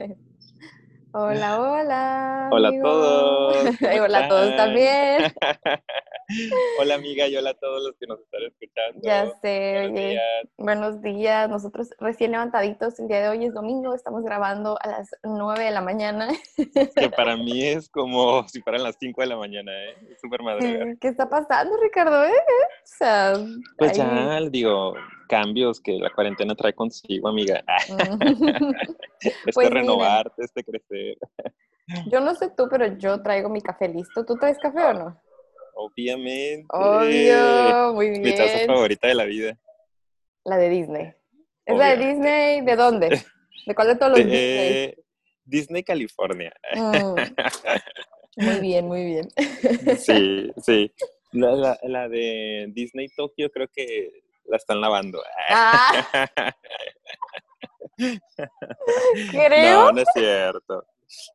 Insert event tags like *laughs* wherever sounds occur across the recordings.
*laughs* Hola, *laughs* hola. Hola a todos. *laughs* ¿cómo Y hola a todos también. hola amiga y hola a todos los que nos están escuchando. Ya sé, Buenos oye. días. Buenos días. Nosotros recién levantaditos. El día de hoy es domingo. Estamos grabando a las 9 de la mañana. Que para *laughs* mí es como *laughs* si fueran las 5 de la mañana, ¿eh? Súper madrugada. ¿Qué está pasando, Ricardo? eh? O sea, Pues ahí- ya, digo, cambios que la cuarentena trae consigo, amiga. *laughs* Este Pues renovarte, este crecer. Yo no sé tú, pero yo traigo mi café listo. ¿Tú traes café o no? Obviamente. Obvio, muy Mi taza bien. favorita de la vida. La de Disney. ¿Es la de. Disney? ¿De dónde? *laughs* ¿De cuál de todos los Disney? Eh, Disney, California. Mm. *laughs* Muy bien, muy bien. Sí, *laughs* sí. La, la- la de Disney Tokio creo que la están lavando. Ah, creo. No, no es cierto.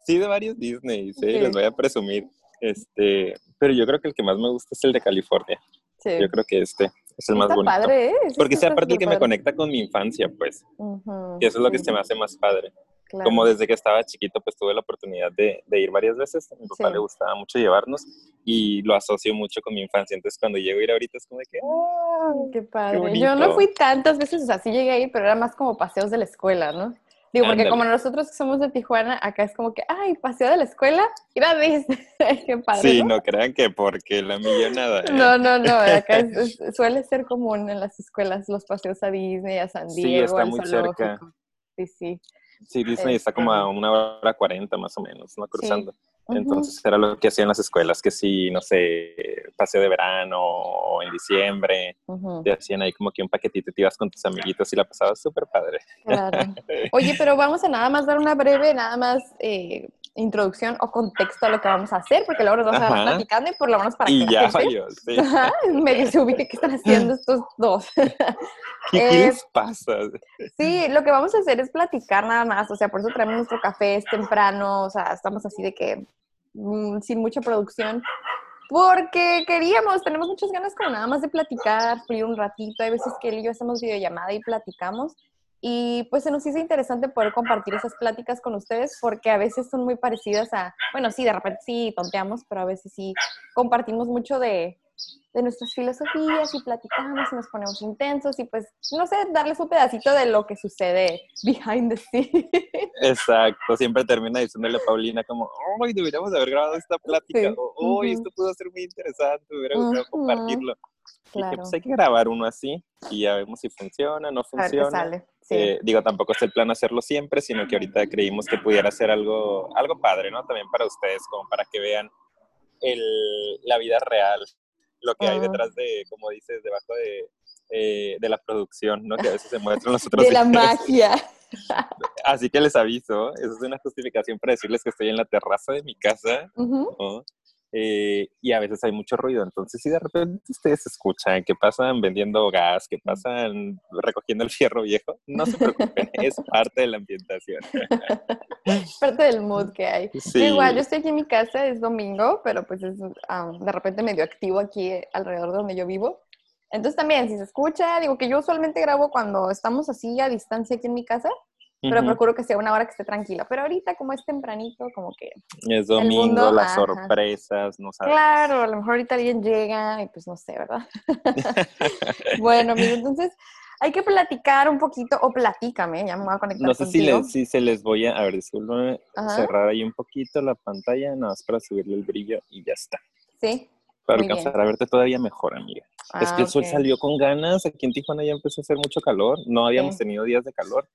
Sí, de varios Disney, sí, Sí. les voy a presumir. Este, pero yo creo que el que más me gusta es el de California. Sí. Yo creo que este es el más Está bonito. padre, ¿eh? Porque sea aparte el que me superpadre. conecta con mi infancia, pues. Ujú, Y eso es lo que sí, se me hace más padre. claro. Como desde que estaba chiquito, pues tuve la oportunidad de, de ir varias veces. A mi papá Sí. le gustaba mucho llevarnos y lo asocio mucho con mi infancia. Entonces, cuando llego a ir ahorita es como de que, ¡ah! Qué padre. bonito. Yo no fui tantas veces, o sea, sí llegué ahí, pero era más como paseos de la escuela, ¿no? Digo, porque como nosotros que somos de Tijuana, acá es como que, ay, paseo de la escuela, ir a Disney. Qué padre. Sí, ¿no? no crean que porque la millonada. ¿eh? No, no, no, acá es- *laughs* es- suele ser común en las escuelas los paseos a Disney, a San Sí, Diego, está al muy zoológico. cerca. Sí, sí. Sí, Disney está como a una hora cuarenta más o menos, ¿no? Cruzando. Entonces era lo que hacían las escuelas, que sí, no sé, paseo de verano o en diciembre, te hacían ahí como que un paquetito y te ibas con tus amiguitos y la pasabas súper padre. Claro. *laughs* Oye, pero vamos a nada más dar una breve, nada más eh, introducción o contexto a lo que vamos a hacer, porque luego nos vamos a estar platicando y por lo menos para que Y la gente falló, sí. *laughs* medio se ubique qué están haciendo *laughs* estos dos. ¿Qué, qué les pasa? Sí, lo que vamos a hacer es platicar nada más, o sea, por eso traemos nuestro café, es temprano, o sea, estamos así de que mm, sin mucha producción, porque queríamos, tenemos muchas ganas como nada más de platicar, fluir un ratito, hay veces que él y yo hacemos videollamada y platicamos, y pues se nos hizo interesante poder compartir esas pláticas con ustedes, porque a veces son muy parecidas a, bueno, sí, de repente sí tonteamos, pero a veces sí compartimos mucho de, de nuestras filosofías y platicamos y nos ponemos intensos y pues, no sé, darles un pedacito de lo que sucede behind the scenes. Exacto, siempre termina diciéndole a Paulina como, ¡ay, deberíamos haber grabado esta plática! Sí, O, ¡ay, ujú. esto pudo ser muy interesante! Me hubiera gustado compartirlo. Y que Claro. pues hay que grabar uno así y ya vemos si funciona, no A ver qué funciona. sale. Sí. Eh, digo, tampoco es el plan hacerlo siempre, sino que ahorita creímos que pudiera ser algo, algo padre, ¿no? También para ustedes, como para que vean el, la vida real, lo que hay Ah. detrás de, como dices, debajo de, eh, de la producción, ¿no? Que a veces se muestran los otros de la magia. *laughs* Así que les aviso, eso es una justificación para decirles que estoy en la terraza de mi casa, Ujú. ¿no? Eh, y a veces hay mucho ruido, entonces si de repente ustedes escuchan que pasan vendiendo gas, que pasan recogiendo el fierro viejo, no se preocupen, *laughs* es parte de la ambientación. *laughs* Parte del mood que hay. Sí. igual, yo estoy aquí en mi casa, es domingo, pero pues es um, de repente medio activo aquí alrededor de donde yo vivo. Entonces también, si se escucha, digo que yo usualmente grabo cuando estamos así a distancia aquí en mi casa, pero procuro que sea una hora que esté tranquila. Pero ahorita, como es tempranito, como que, Es domingo, mundo, las ajá. sorpresas, no sabes. claro, a lo mejor ahorita alguien llega y pues no sé, ¿verdad? *laughs* bueno, amigo, entonces hay que platicar un poquito, o platícame, ya me voy a conectar No sé si, les, si se les voy a, a ver, discúlpame, Ajá. cerrar ahí un poquito la pantalla, nada más para subirle el brillo y ya está. Sí. Para Muy alcanzar a verte todavía mejor, amiga. es Ah, que el sol salió con ganas, aquí en Tijuana ya empezó a hacer mucho calor, no habíamos tenido días de calor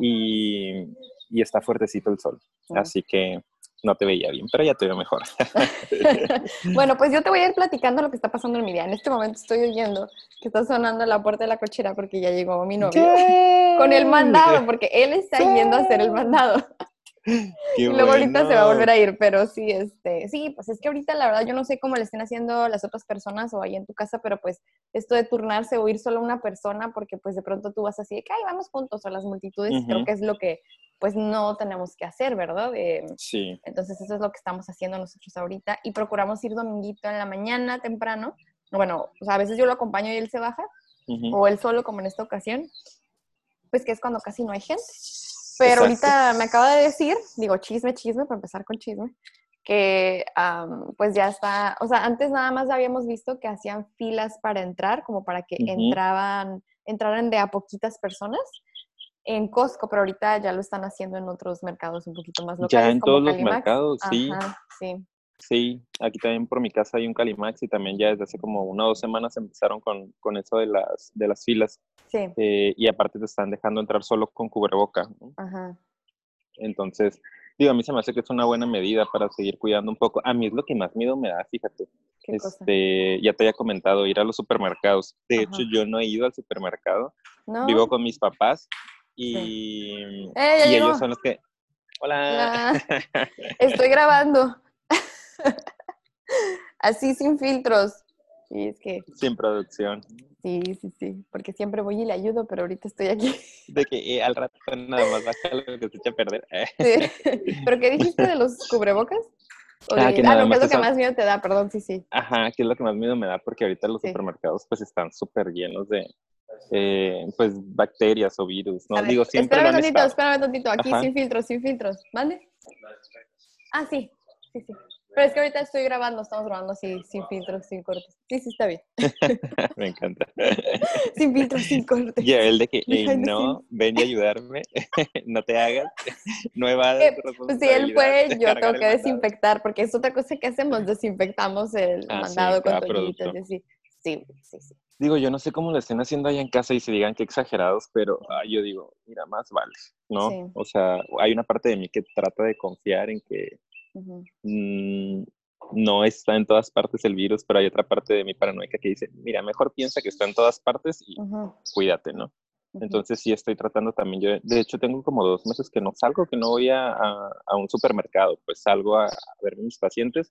y, y está fuertecito el sol, así que no te veía bien, pero ya te veo mejor. *laughs* bueno, pues yo te voy a ir platicando lo que está pasando en mi día. En este momento estoy oyendo que está sonando la puerta de la cochera porque ya llegó mi novio. Con el mandado, *laughs* porque él está yendo a hacer el mandado. *laughs* Luego ahorita se va a volver a ir, pero sí, este, sí, pues es que ahorita la verdad yo no sé cómo le estén haciendo las otras personas o ahí en tu casa, pero pues esto de turnarse o ir solo a una persona, porque pues de pronto tú vas así de que, ay, vamos juntos a las multitudes, creo que es lo que pues no tenemos que hacer, ¿verdad? Eh, Sí, entonces eso es lo que estamos haciendo nosotros ahorita y procuramos ir dominguito en la mañana temprano. Bueno, o sea, a veces yo lo acompaño y él se baja, o él solo como en esta ocasión, pues que es cuando casi no hay gente. Pero ahorita me acaba de decir, digo chisme, chisme, para empezar con chisme, que pues ya está, o sea, antes nada más habíamos visto que hacían filas para entrar, como para que entraban, entraran de a poquitas personas en Costco, pero ahorita ya lo están haciendo en otros mercados un poquito más locales. Ya en todos los mercados, sí. sí. Sí, aquí también por mi casa hay un Calimax y también ya desde hace como una o dos semanas empezaron con, con eso de las, de las filas. Sí. Eh, y aparte te están dejando entrar solo con cubreboca. Ajá. Entonces, digo, a mí se me hace que es una buena medida para seguir cuidando un poco. A mí es lo que más miedo me da, fíjate. este, ya te había comentado, ir a los supermercados. De hecho, yo no he ido al supermercado. Vivo con mis papás y, eh, y ellos son los que... Hola. *laughs* Estoy grabando. *laughs* Así sin filtros. Sí, es que... Sin producción. Sí, sí, sí, porque siempre voy y le ayudo, pero ahorita estoy aquí. *laughs* De que eh, al rato nada más baja lo que se echa a perder. *laughs* Sí. ¿Pero qué dijiste de los cubrebocas? ah, que ah, no, ¿qué es lo que más miedo te da? Perdón, sí, sí. Ajá, ¿qué es lo que más miedo me da? Porque ahorita los supermercados pues están súper llenos de, eh, pues, bacterias o virus, ¿no? Digo, siempre Espérame un tantito, espérame un tantito, aquí sin filtros, sin filtros, ¿vale? Ah, sí, sí, sí. Pero es que ahorita estoy grabando, estamos grabando así, sin filtros, sin cortes. Sí, sí, está bien. *laughs* Me encanta. *laughs* sin filtros, sin cortes. Y el de que, no, ven y ayudarme, *laughs* no te hagas, no evades. Eh, pues si él fue, yo tengo que desinfectar, porque es otra cosa que hacemos, desinfectamos el ah, mandado con toallitas sí, sí, sí. Digo, yo no sé cómo lo estén haciendo ahí en casa y se digan que exagerados, pero ah, yo digo, mira, más vale, ¿no? O sea, hay una parte de mí que trata de confiar en que Mm, no está en todas partes el virus, pero hay otra parte de mi paranoica que dice, mira, mejor piensa que está en todas partes y cuídate, ¿no? Entonces sí estoy tratando también, yo de hecho tengo como dos meses que no salgo, que no voy a, a, un supermercado, pues salgo a, ver mis pacientes,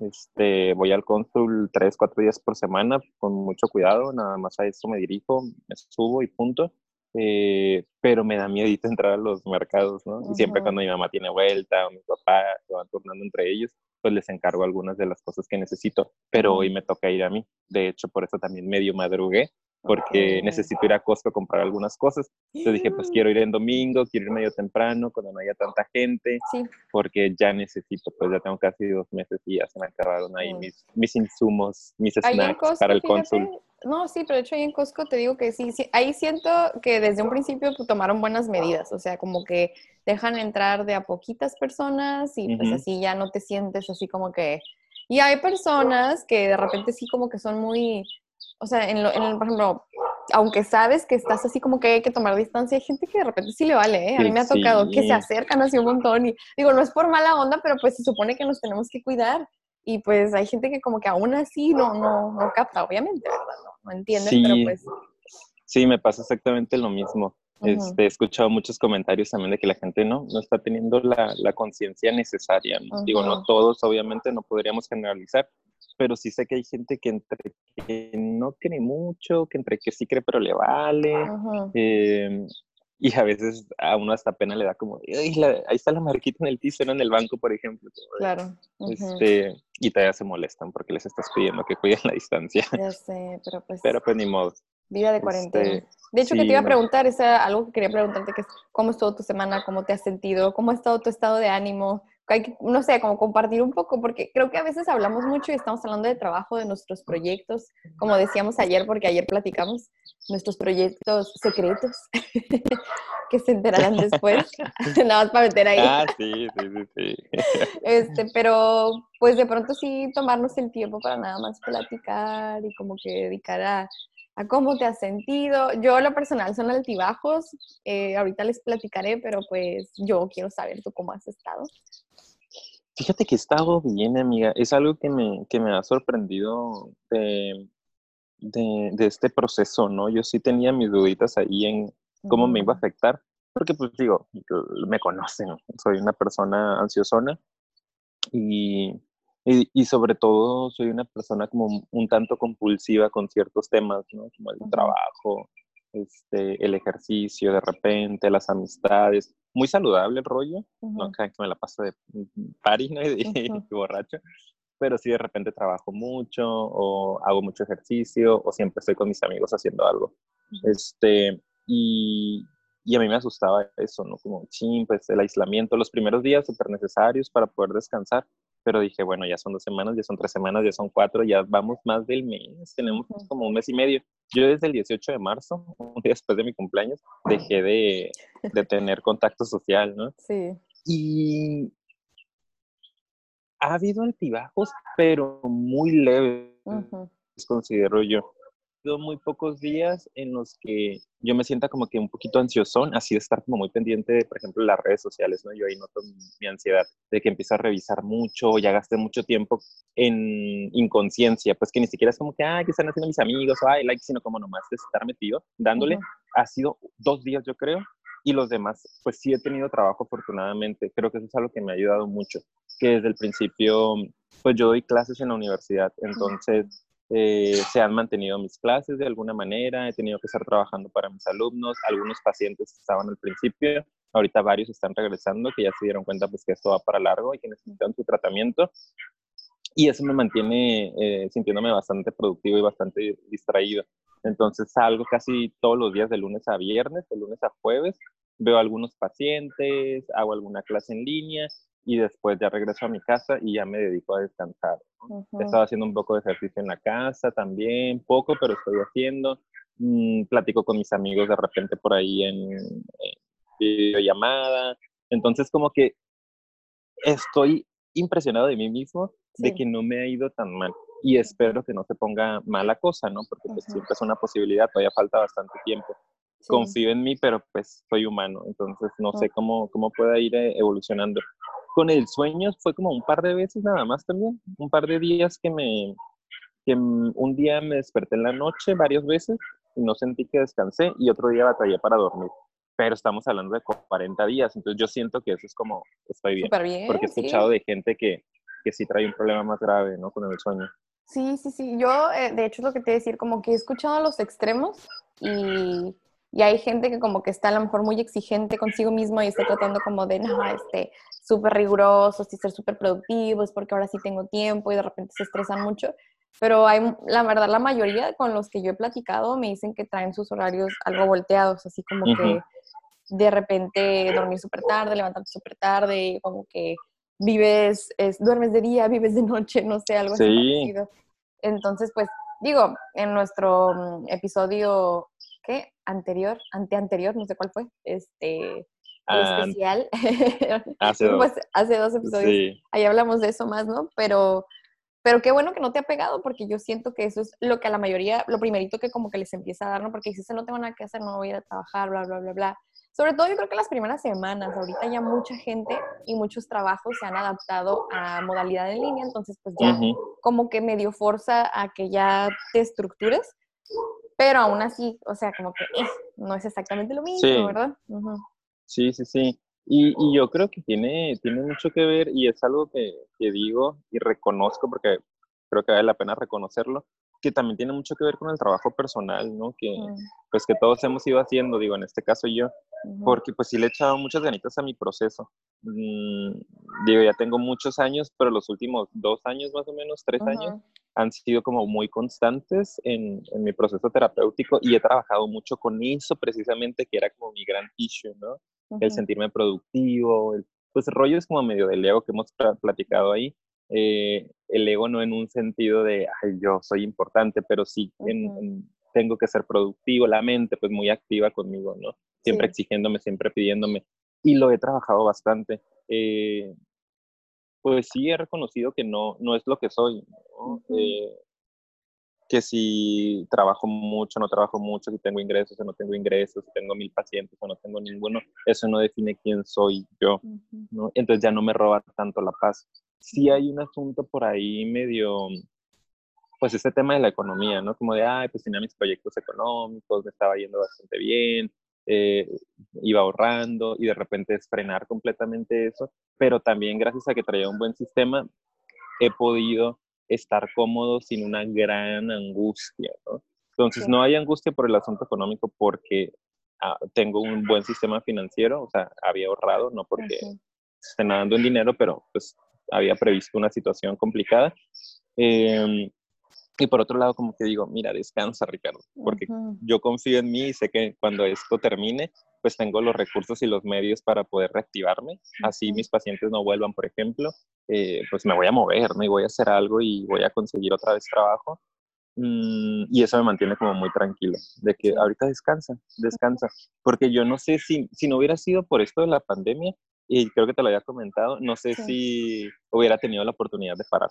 este, voy al cónsul tres, cuatro días por semana con mucho cuidado, nada más a eso me dirijo, me subo y punto. Eh, pero me da miedo entrar a los mercados, ¿no? Y siempre cuando mi mamá tiene vuelta o mi papá se van turnando entre ellos, pues les encargo algunas de las cosas que necesito, pero hoy me toca ir a mí. De hecho, por eso también medio madrugué, porque necesito ir a Costco a comprar algunas cosas. Entonces dije, pues quiero ir en domingo, quiero ir medio temprano, cuando no haya tanta gente, porque ya necesito, pues ya tengo casi dos meses y ya se me acabaron ahí mis, mis insumos, mis snacks para el cónsul. No, sí, pero de hecho ahí en Costco te digo que sí, ahí siento que desde un principio pues, tomaron buenas medidas, o sea, como que dejan entrar de a poquitas personas y pues así ya no te sientes así como que... Y hay personas que de repente sí como que son muy, o sea, en, lo, en por ejemplo, aunque sabes que estás así como que hay que tomar distancia, hay gente que de repente sí le vale, ¿eh? A mí me ha tocado que se acercan así un montón y digo, no es por mala onda, pero pues se supone que nos tenemos que cuidar. Y pues hay gente que como que aún así no, no, no capta, obviamente, ¿verdad? No, no entiende, pero pues... Sí, me pasa exactamente lo mismo. Este, he escuchado muchos comentarios también de que la gente no, no está teniendo la, la conciencia necesaria. Digo, no todos, obviamente, no podríamos generalizar, pero sí sé que hay gente que entre que no cree mucho, que entre que sí cree pero le vale, eh, y a veces a uno hasta pena le da como, ahí está la marquita en el piso, en el banco, por ejemplo. Claro. este, y todavía se molestan porque les estás pidiendo que cuiden la distancia. Ya sé, pero pues... Pero pues ni modo. Vida de cuarentena. Este, de hecho, que te iba a preguntar, es algo que quería preguntarte, que es cómo estuvo tu semana, cómo te has sentido, cómo ha estado tu estado de ánimo, hay que, no sé, como compartir un poco, porque creo que a veces hablamos mucho y estamos hablando de trabajo, de nuestros proyectos, como decíamos ayer, porque ayer platicamos, nuestros proyectos secretos, *laughs* que se enterarán *laughs* después, *laughs* nada más para meter ahí. Ah, sí, sí, sí, sí. Este, pero pues de pronto sí tomarnos el tiempo para nada más platicar y como que dedicar a, a cómo te has sentido. Yo, lo personal, son altibajos. Eh, ahorita les platicaré, pero pues yo quiero saber tú cómo has estado. Fíjate que he estado bien, amiga. Es algo que me, que me ha sorprendido de, de, de, este proceso, ¿no? Yo sí tenía mis duditas ahí en cómo me iba a afectar, porque pues digo, me conocen, soy una persona ansiosona y y, sobre todo soy una persona como un tanto compulsiva con ciertos temas, ¿no? Como el trabajo, este, el ejercicio de repente, las amistades. Muy saludable el rollo, no que me la paso de party ¿no? *laughs* y, borracho, pero sí de repente trabajo mucho o hago mucho ejercicio o siempre estoy con mis amigos haciendo algo. Este, y, y a mí me asustaba eso, ¿no? Como, ching, pues el aislamiento, los primeros días súper necesarios para poder descansar, pero dije, bueno, ya son dos semanas, ya son tres semanas, ya son cuatro, ya vamos más del mes, tenemos como un mes y medio. Yo desde el 18 de marzo, *laughs* un día después de mi cumpleaños, dejé de, de tener contacto social, ¿no? Sí. Y ha habido altibajos, pero muy leves, considero yo muy pocos días en los que yo me sienta como que un poquito ansiosón, así de estar como muy pendiente de, por ejemplo, las redes sociales, ¿no? Yo ahí noto mi ansiedad de que empiezo a revisar mucho, ya gasté mucho tiempo en inconsciencia, pues que ni siquiera es como que, ay, ¿qué están haciendo mis amigos? O, ay, like, sino como nomás de estar metido, dándole. Ha sido dos días, yo creo, y los demás, pues sí he tenido trabajo afortunadamente. Creo que eso es algo que me ha ayudado mucho, que desde el principio, pues yo doy clases en la universidad, entonces eh, se han mantenido mis clases de alguna manera, he tenido que estar trabajando para mis alumnos, algunos pacientes estaban al principio, ahorita varios están regresando que ya se dieron cuenta pues que esto va para largo y que necesitan su tratamiento y eso me mantiene eh, sintiéndome bastante productivo y bastante distraído. Entonces salgo casi todos los días de lunes a viernes, de lunes a jueves, veo algunos pacientes, hago alguna clase en línea y después ya regreso a mi casa y ya me dedico a descansar. He estado haciendo un poco de ejercicio en la casa también, poco, pero estoy haciendo. Mm, platico con mis amigos de repente por ahí en, videollamada. Entonces como que estoy impresionado de mí mismo de que no me ha ido tan mal y espero que no se ponga mala cosa, ¿no? Porque pues siempre es una posibilidad, todavía falta bastante tiempo. Confío en mí, pero pues soy humano, entonces no sé cómo, cómo pueda ir eh, evolucionando. Con el sueño fue como un par de veces nada más también, un par de días que me, que un día me desperté en la noche varias veces y no sentí que descansé y otro día batallé para dormir. Pero estamos hablando de 40 días, entonces yo siento que eso es como, estoy bien. bien porque he escuchado de gente que, que sí trae un problema más grave, ¿no? Con el sueño. Sí, sí, sí. Yo, eh, de hecho, es lo que te voy a decir, como que he escuchado los extremos y y hay gente que como que está a lo mejor muy exigente consigo mismo y está tratando como de, no, este, súper riguroso, sí, ser súper productivo, es porque ahora sí tengo tiempo y de repente se estresan mucho. Pero hay, la verdad, la mayoría con los que yo he platicado me dicen que traen sus horarios algo volteados, así como que de repente dormir súper tarde, levantarte súper tarde, como que vives, es, duermes de día, vives de noche, no sé, algo así parecido. Entonces, pues, digo, en nuestro mm, episodio ¿qué? Anterior, ante anterior, no sé cuál fue, este, ah, especial. *laughs* hace, dos. Pues, hace dos episodios. Ahí hablamos de eso más, ¿no? Pero, pero qué bueno que no te ha pegado, porque yo siento que eso es lo que a la mayoría, lo primerito que como que les empieza a dar, ¿no? Porque dices, no tengo nada que hacer, no voy a ir a trabajar, bla, bla, bla, bla. Sobre todo yo creo que las primeras semanas, ahorita ya mucha gente y muchos trabajos se han adaptado a modalidad en línea, entonces pues ya como que medio fuerza a que ya te estructures pero aún así, o sea, como que eh, no es exactamente lo mismo, ¿verdad? Sí, sí, sí. Y, y, yo creo que tiene, tiene mucho que ver y es algo que, que, digo y reconozco porque creo que vale la pena reconocerlo, que también tiene mucho que ver con el trabajo personal, ¿no? Que pues que todos hemos ido haciendo, digo, en este caso yo, porque pues sí le he echado muchas ganitas a mi proceso. Mm, digo, ya tengo muchos años, pero los últimos dos años más o menos, tres años, han sido como muy constantes en, en, mi proceso terapéutico y he trabajado mucho con eso precisamente, que era como mi gran issue, ¿no? El sentirme productivo, el, pues rollo es como medio del ego que hemos platicado ahí. Eh, el ego no en un sentido de, ay, yo soy importante, pero sí tengo que ser productivo, la mente pues muy activa conmigo, ¿no? Siempre exigiéndome, siempre pidiéndome. Y lo he trabajado bastante. Eh, pues sí he reconocido que no, no es lo que soy, eh, que si trabajo mucho, no trabajo mucho, si tengo ingresos o no tengo ingresos, si tengo mil pacientes o no tengo ninguno, eso no define quién soy yo, ¿no? Entonces ya no me roba tanto la paz. Sí hay un asunto por ahí medio, pues este tema de la economía, ¿no? Como de, ay, pues tenía mis proyectos económicos, me estaba yendo bastante bien, eh, iba ahorrando y de repente es frenar completamente eso, pero también gracias a que traía un buen sistema, he podido estar cómodo sin una gran angustia, ¿no? Entonces, no hay angustia por el asunto económico porque ah, tengo un buen sistema financiero, o sea, había ahorrado, no porque esté nadando en dinero, pero pues había previsto una situación complicada. Em, Y por otro lado, como que digo, mira, descansa, Ricardo, porque yo confío en mí y sé que cuando esto termine, pues tengo los recursos y los medios para poder reactivarme. Así mis pacientes no vuelvan, por ejemplo, eh, pues me voy a mover, me voy a hacer algo y voy a conseguir otra vez trabajo. Mm, y eso me mantiene como muy tranquilo, de que ahorita descansa, descansa. Porque yo no sé si, si no hubiera sido por esto de la pandemia, y creo que te lo había comentado, no sé si hubiera tenido la oportunidad de parar.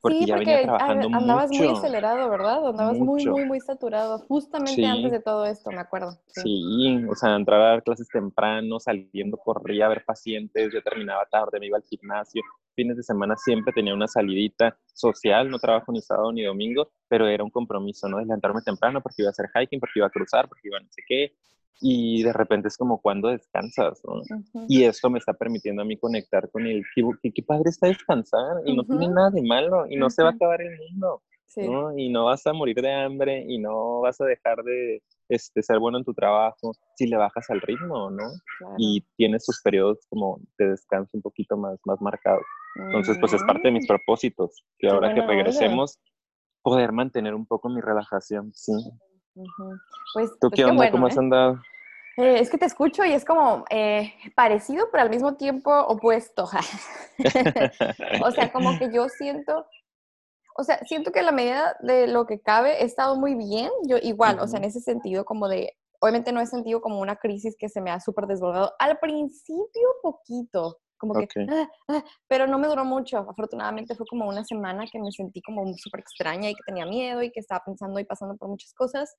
Porque ya venía trabajando andabas muy acelerado, ¿verdad? Andabas muy, muy, muy saturado, justamente antes de todo esto, me acuerdo. Sí. o sea, entrar a dar clases temprano, saliendo, corría a ver pacientes, yo terminaba tarde, me iba al gimnasio, fines de semana siempre tenía una salidita social, no trabajo ni sábado ni domingo, pero era un compromiso, ¿no? Levantarme temprano porque iba a hacer hiking, porque iba a cruzar, porque iba a no sé qué, y de repente es como cuando descansas, ¿no? Y esto me está permitiendo a mí conectar con el que, qué padre está descansar y no tiene nada de malo y no se va a acabar el mundo, ¿no? Y no vas a morir de hambre y no vas a dejar de este, ser bueno en tu trabajo si le bajas al ritmo, ¿no? Y tienes sus periodos como de descanso un poquito más, más marcados. Entonces, pues es parte de mis mm. propósitos, que ahora que regresemos, poder mantener un poco mi relajación, sí. Pues, ¿Tú pues qué onda? ¿Cómo has ¿eh? andado? Eh, es que te escucho y es como eh, parecido, pero al mismo tiempo opuesto. *laughs* o sea, como que yo siento, o sea, siento que a la medida de lo que cabe he estado muy bien. Yo igual, o sea, en ese sentido como de, obviamente no he sentido como una crisis que se me ha súper desbordado. Al principio poquito, como que, ah, ah", pero no me duró mucho. Afortunadamente fue como una semana que me sentí como súper extraña y que tenía miedo y que estaba pensando y pasando por muchas cosas.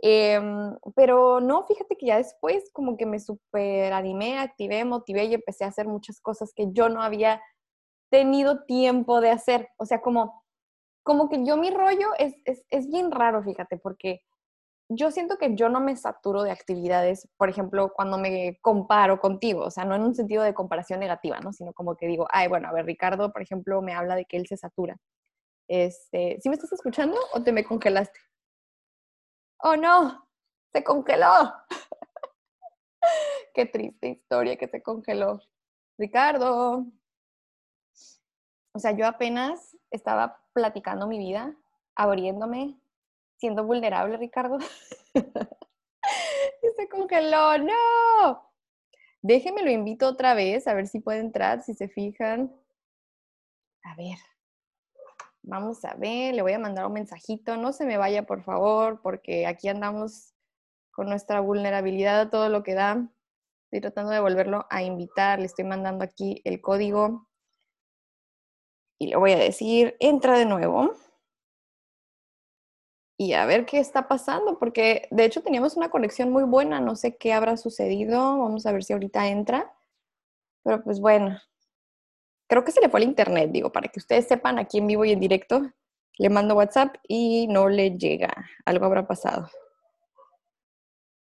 Em, pero no, fíjate que ya después como que me súper animé, activé, motivé y empecé a hacer muchas cosas que yo no había tenido tiempo de hacer. O sea, como, como que yo mi rollo es, es, es bien raro, fíjate, porque yo siento que yo no me saturo de actividades, por ejemplo, cuando me comparo contigo, o sea, no en un sentido de comparación negativa, ¿no? Sino como que digo, ay, bueno, a ver, Ricardo, por ejemplo, me habla de que él se satura. Este, ¿Sí me estás escuchando o te me congelaste? oh no, se congeló. *laughs* Qué triste historia que se congeló. Ricardo. O sea, yo apenas estaba platicando mi vida, abriéndome, siendo vulnerable, Ricardo. *laughs* se congeló, no. Déjenme lo invito otra vez, a ver si puede entrar, si se fijan. A ver, Vamos a ver, le voy a mandar un mensajito. No se me vaya, por favor, porque aquí andamos con nuestra vulnerabilidad a todo lo que da. Estoy tratando de volverlo a invitar. Le estoy mandando aquí el código. Y le voy a decir, entra de nuevo. Y a ver qué está pasando, porque de hecho teníamos una conexión muy buena. No sé qué habrá sucedido. Vamos a ver si ahorita entra. Pero pues bueno, creo que se le fue el internet, digo, para que ustedes sepan aquí en vivo y en directo. Le mando WhatsApp y no le llega. Algo habrá pasado.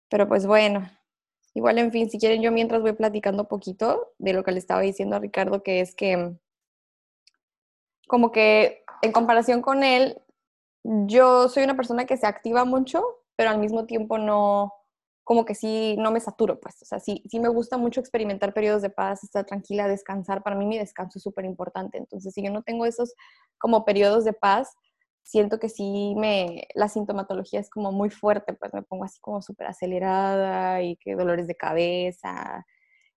Pero pues bueno, igual en fin, si quieren yo mientras voy platicando un poquito de lo que le estaba diciendo a Ricardo, que es que como que en comparación con él, yo soy una persona que se activa mucho, pero al mismo tiempo no, como que sí, no me saturo, pues, o sea, sí, sí me gusta mucho experimentar periodos de paz, estar tranquila, descansar. Para mí mi descanso es súper importante. Entonces, si yo no tengo esos como periodos de paz, siento que sí me, la sintomatología es como muy fuerte, pues me pongo así como súper acelerada y que dolores de cabeza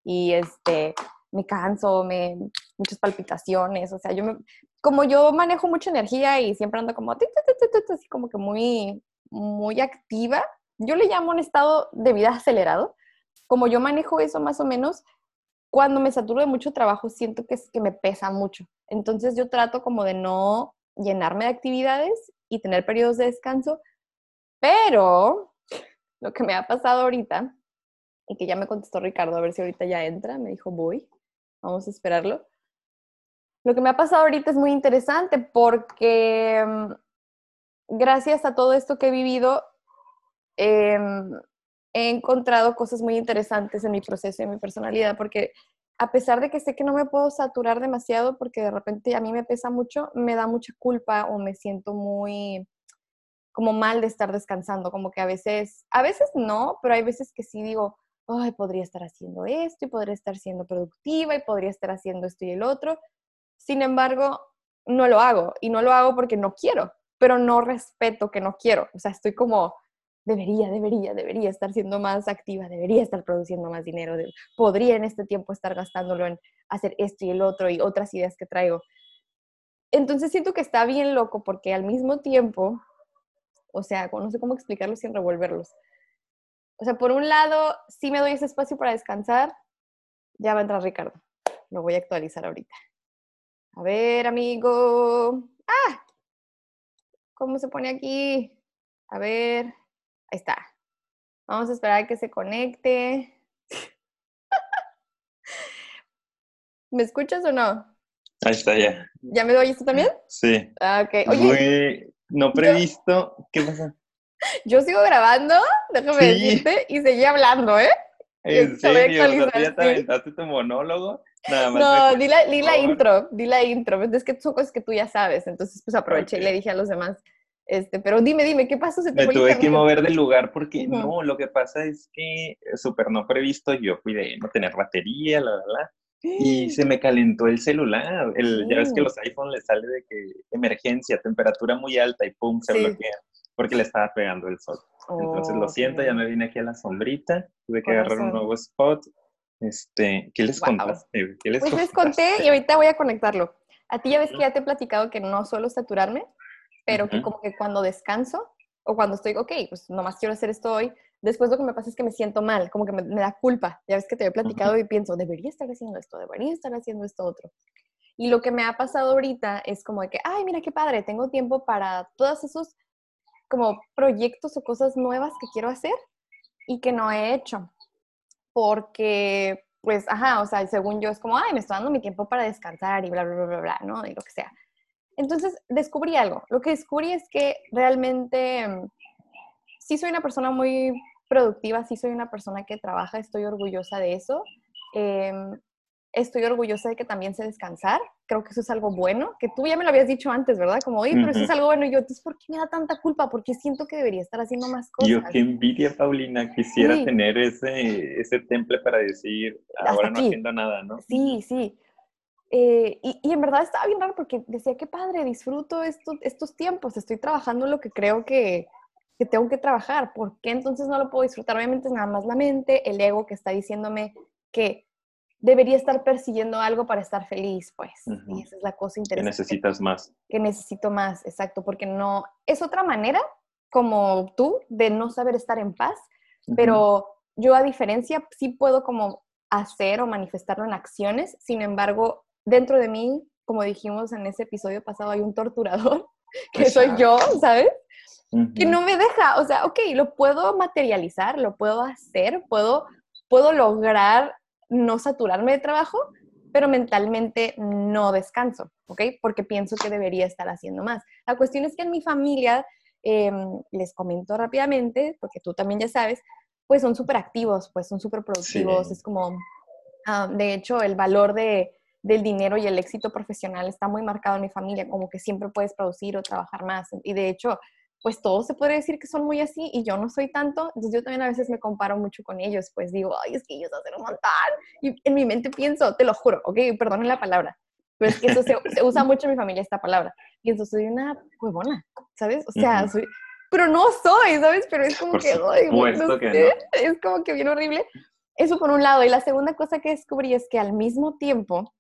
y este, me canso, me, muchas palpitaciones, o sea, yo me, como yo manejo mucha energía y siempre ando como, así como que muy, muy activa, yo le llamo un estado de vida acelerado. Como yo manejo eso más o menos, cuando me saturo de mucho trabajo siento que es que me pesa mucho. Entonces yo trato como de no llenarme de actividades y tener periodos de descanso, pero lo que me ha pasado ahorita, y que ya me contestó Ricardo, a ver si ahorita ya entra, me dijo, voy, vamos a esperarlo. Lo que me ha pasado ahorita es muy interesante porque mm, gracias a todo esto que he vivido, Em, he encontrado cosas muy interesantes en mi proceso y en mi personalidad, porque a pesar de que sé que no me puedo saturar demasiado, porque de repente a mí me pesa mucho, me da mucha culpa o me siento muy como mal de estar descansando, como que a veces, a veces no, pero hay veces que sí digo, ay, podría estar haciendo esto y podría estar siendo productiva y podría estar haciendo esto y el otro. Sin embargo, no lo hago y no lo hago porque no quiero, pero no respeto que no quiero. O sea, estoy como, debería, debería, debería estar siendo más activa, debería estar produciendo más dinero, podría en este tiempo estar gastándolo en hacer esto y el otro y otras ideas que traigo. Entonces siento que está bien loco porque al mismo tiempo, o sea, no sé cómo explicarlo sin revolverlos. O sea, por un lado, sí me doy ese espacio para descansar. Ya va a entrar Ricardo. Lo voy a actualizar ahorita. A ver, amigo. ¡Ah! ¿Cómo se pone aquí? A ver. Ahí está. Vamos a esperar a que se conecte. *laughs* ¿Me escuchas o no? Ahí está ya. ¿Ya me doy esto también? Sí. Ah, ok. Oye. no previsto. ¿Qué pasa? *laughs* Yo sigo grabando, déjame decirte, y seguí hablando, ¿eh? ¿En serio? O sea, ya te aventaste tu monólogo. Nada más no, di la, di la intro, di la intro. Es que son cosas que tú ya sabes, entonces pues aproveché y le dije a los demás. Este, pero dime, dime, ¿qué pasó? ¿Se te Me tuve que mover del lugar porque no, lo que pasa es que eh, súper no previsto, yo fui de no tener batería, la, la, la. Y *gasps* se me calentó el celular. El, Ya ves que los iPhone les sale de que emergencia, temperatura muy alta y pum, se bloquea porque le estaba pegando el sol. Entonces lo siento, ya me vine aquí a la sombrita, tuve que agarrar un nuevo spot. Este, ¿Qué les contaste? ¿Qué les pues les conté y ahorita voy a conectarlo. A ti ya ves que ya te he platicado que no suelo saturarme, pero que como que cuando descanso o cuando estoy, ok, pues nomás quiero hacer esto hoy, después lo que me pasa es que me siento mal, como que me, da culpa. Ya ves que te he platicado y pienso, debería estar haciendo esto, debería estar haciendo esto otro. Y lo que me ha pasado ahorita es como de que, ay, mira qué padre, tengo tiempo para todos esos como proyectos o cosas nuevas que quiero hacer y que no he hecho. Porque, pues, ajá, o sea, según yo es como, ay, me estoy dando mi tiempo para descansar y bla, bla, bla, bla, bla, ¿no? Y lo que sea. Entonces, descubrí algo. Lo que descubrí es que realmente mm, sí soy una persona muy productiva, sí soy una persona que trabaja, estoy orgullosa de eso. Eh, estoy orgullosa de que también sé descansar. Creo que eso es algo bueno, que tú ya me lo habías dicho antes, ¿verdad? Como, oye, pero eso es algo bueno. Y yo, entonces, ¿por qué me da tanta culpa? Porque siento que debería estar haciendo más cosas. Yo, qué envidia, Paulina. Quisiera tener ese, ese temple para decir, ahora no haciendo nada, ¿no? Sí, sí. Eh, y, y, en verdad estaba bien raro porque decía, qué padre, disfruto estos, estos tiempos, estoy trabajando lo que creo que, que tengo que trabajar. ¿Por qué entonces no lo puedo disfrutar? Obviamente es nada más la mente, el ego que está diciéndome que debería estar persiguiendo algo para estar feliz, pues. Y esa es la cosa interesante. Que necesitas más. Que necesito más, exacto, porque no, es otra manera como tú de no saber estar en paz, pero yo a diferencia sí puedo como hacer o manifestarlo en acciones, sin embargo, dentro de mí, como dijimos en ese episodio pasado, hay un torturador, *laughs* que soy yo, ¿sabes? Que no me deja, o sea, ok, lo puedo materializar, lo puedo hacer, puedo, puedo lograr no saturarme de trabajo, pero mentalmente no descanso, ¿ok? Porque pienso que debería estar haciendo más. La cuestión es que en mi familia, em, les comento rápidamente, porque tú también ya sabes, pues son súper activos, pues son súper productivos, es como, ah, de hecho, el valor de, del dinero y el éxito profesional está muy marcado en mi familia, como que siempre puedes producir o trabajar más. Y de hecho, pues todos se puede decir que son muy así y yo no soy tanto, entonces yo también a veces me comparo mucho con ellos, pues digo, ay, es que ellos hacen un montón. Y en mi mente pienso, te lo juro, ok, perdonen la palabra, pero es que eso se, usa mucho en mi familia, esta palabra. Pienso, soy una huevona, ¿sabes? O sea, soy, pero no soy, ¿sabes? Pero es como que, ay, *laughs* es como que bien horrible. Eso por un lado. Y la segunda cosa que descubrí es que al mismo tiempo,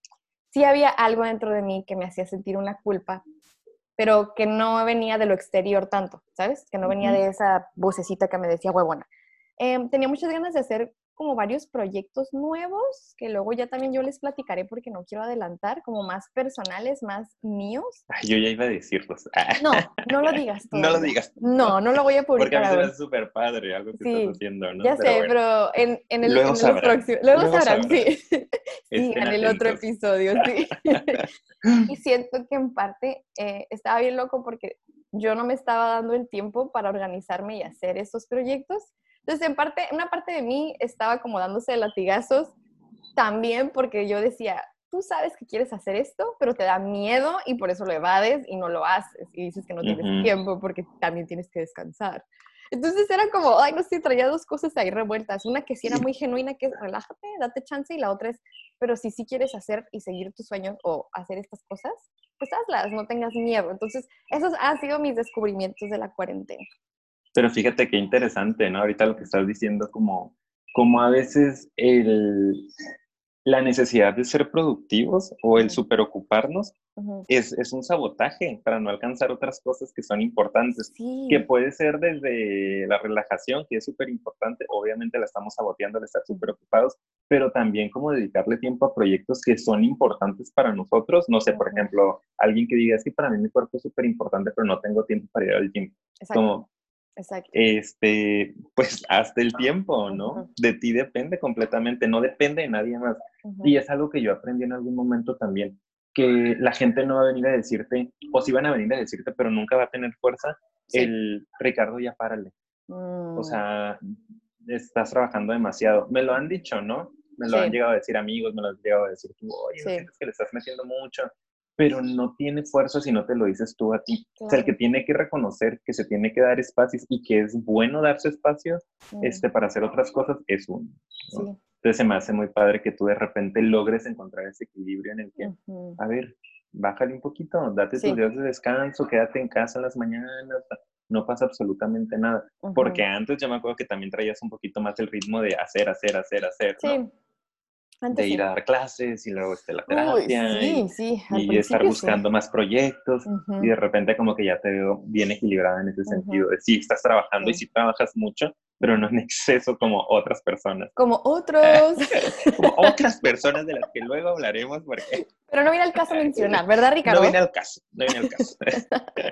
sí había algo dentro de mí que me hacía sentir una culpa pero que no venía de lo exterior tanto, ¿sabes? Que no venía de esa vocecita que me decía huevona. Eh, tenía muchas ganas de hacer como varios proyectos nuevos que luego ya también yo les platicaré porque no quiero adelantar, como más personales, más míos. yo ya iba a decirlos. *laughs* No, no lo digas. No lo digas. No, no lo voy a publicar. Porque a mí súper padre algo que estás haciendo, ¿no? Ya sé, pero en, en el, luego en próximo. Luego, sabrán, sí. *laughs* sí, en el otro episodio, sí. *laughs* y siento que en parte eh, estaba bien loco porque yo no me estaba dando el tiempo para organizarme y hacer esos proyectos entonces, en parte, una parte de mí estaba como dándose latigazos también porque yo decía, tú sabes que quieres hacer esto, pero te da miedo y por eso lo evades y no lo haces y dices que no tienes tiempo porque también tienes que descansar. Entonces era como, ay, no sé, traía dos cosas ahí revueltas. Una que sí era muy genuina, que es relájate, date chance, y la otra es, pero si sí quieres hacer y seguir tus sueños o hacer estas cosas, pues hazlas, no tengas miedo. Entonces, esos han sido mis descubrimientos de la cuarentena. Pero fíjate qué interesante, ¿no? Ahorita lo que estás diciendo, como, como a veces el, la necesidad de ser productivos o el superocuparnos es, es, un sabotaje para no alcanzar otras cosas que son importantes, que puede ser desde la relajación, que es súper importante, obviamente la estamos saboteando al estar súper ocupados, pero también como dedicarle tiempo a proyectos que son importantes para nosotros, no sé, por ejemplo, alguien que diga, es que para mí mi cuerpo es súper importante, pero no tengo tiempo para ir al gym. Como, Exacto. Este, pues hasta el tiempo, ¿no? De ti depende completamente, no depende de nadie más. Y es algo que yo aprendí en algún momento también, que la gente no va a venir a decirte, o sí van a venir a decirte, pero nunca va a tener fuerza, el Ricardo ya párale. O mm. sea, estás trabajando demasiado. Me lo han dicho, ¿no? Me lo han llegado a decir amigos, me lo han llegado a decir tú, oye, sientes que le estás metiendo mucho pero no tiene fuerza si no te lo dices tú a ti. O sea, el que tiene que reconocer que se tiene que dar espacios y que es bueno darse espacio este, para hacer otras cosas es uno. Entonces se me hace muy padre que tú de repente logres encontrar ese equilibrio en el que, a ver, bájale un poquito, date tus días de descanso, quédate en casa en las mañanas, no pasa absolutamente nada. Porque antes yo me acuerdo que también traías un poquito más el ritmo de hacer, hacer, hacer, hacer. ¿no? De ir a dar clases y luego este, la terapia y, estar buscando más proyectos y de repente como que ya te veo bien equilibrada en ese sentido de sí, estás trabajando y sí trabajas mucho, pero no en *laughs* exceso como otras personas. Como *laughs* otros. como otras *laughs* personas de las que luego hablaremos porque... Pero no viene al caso mencionar, ¿verdad Ricardo? No viene al caso, no viene al caso.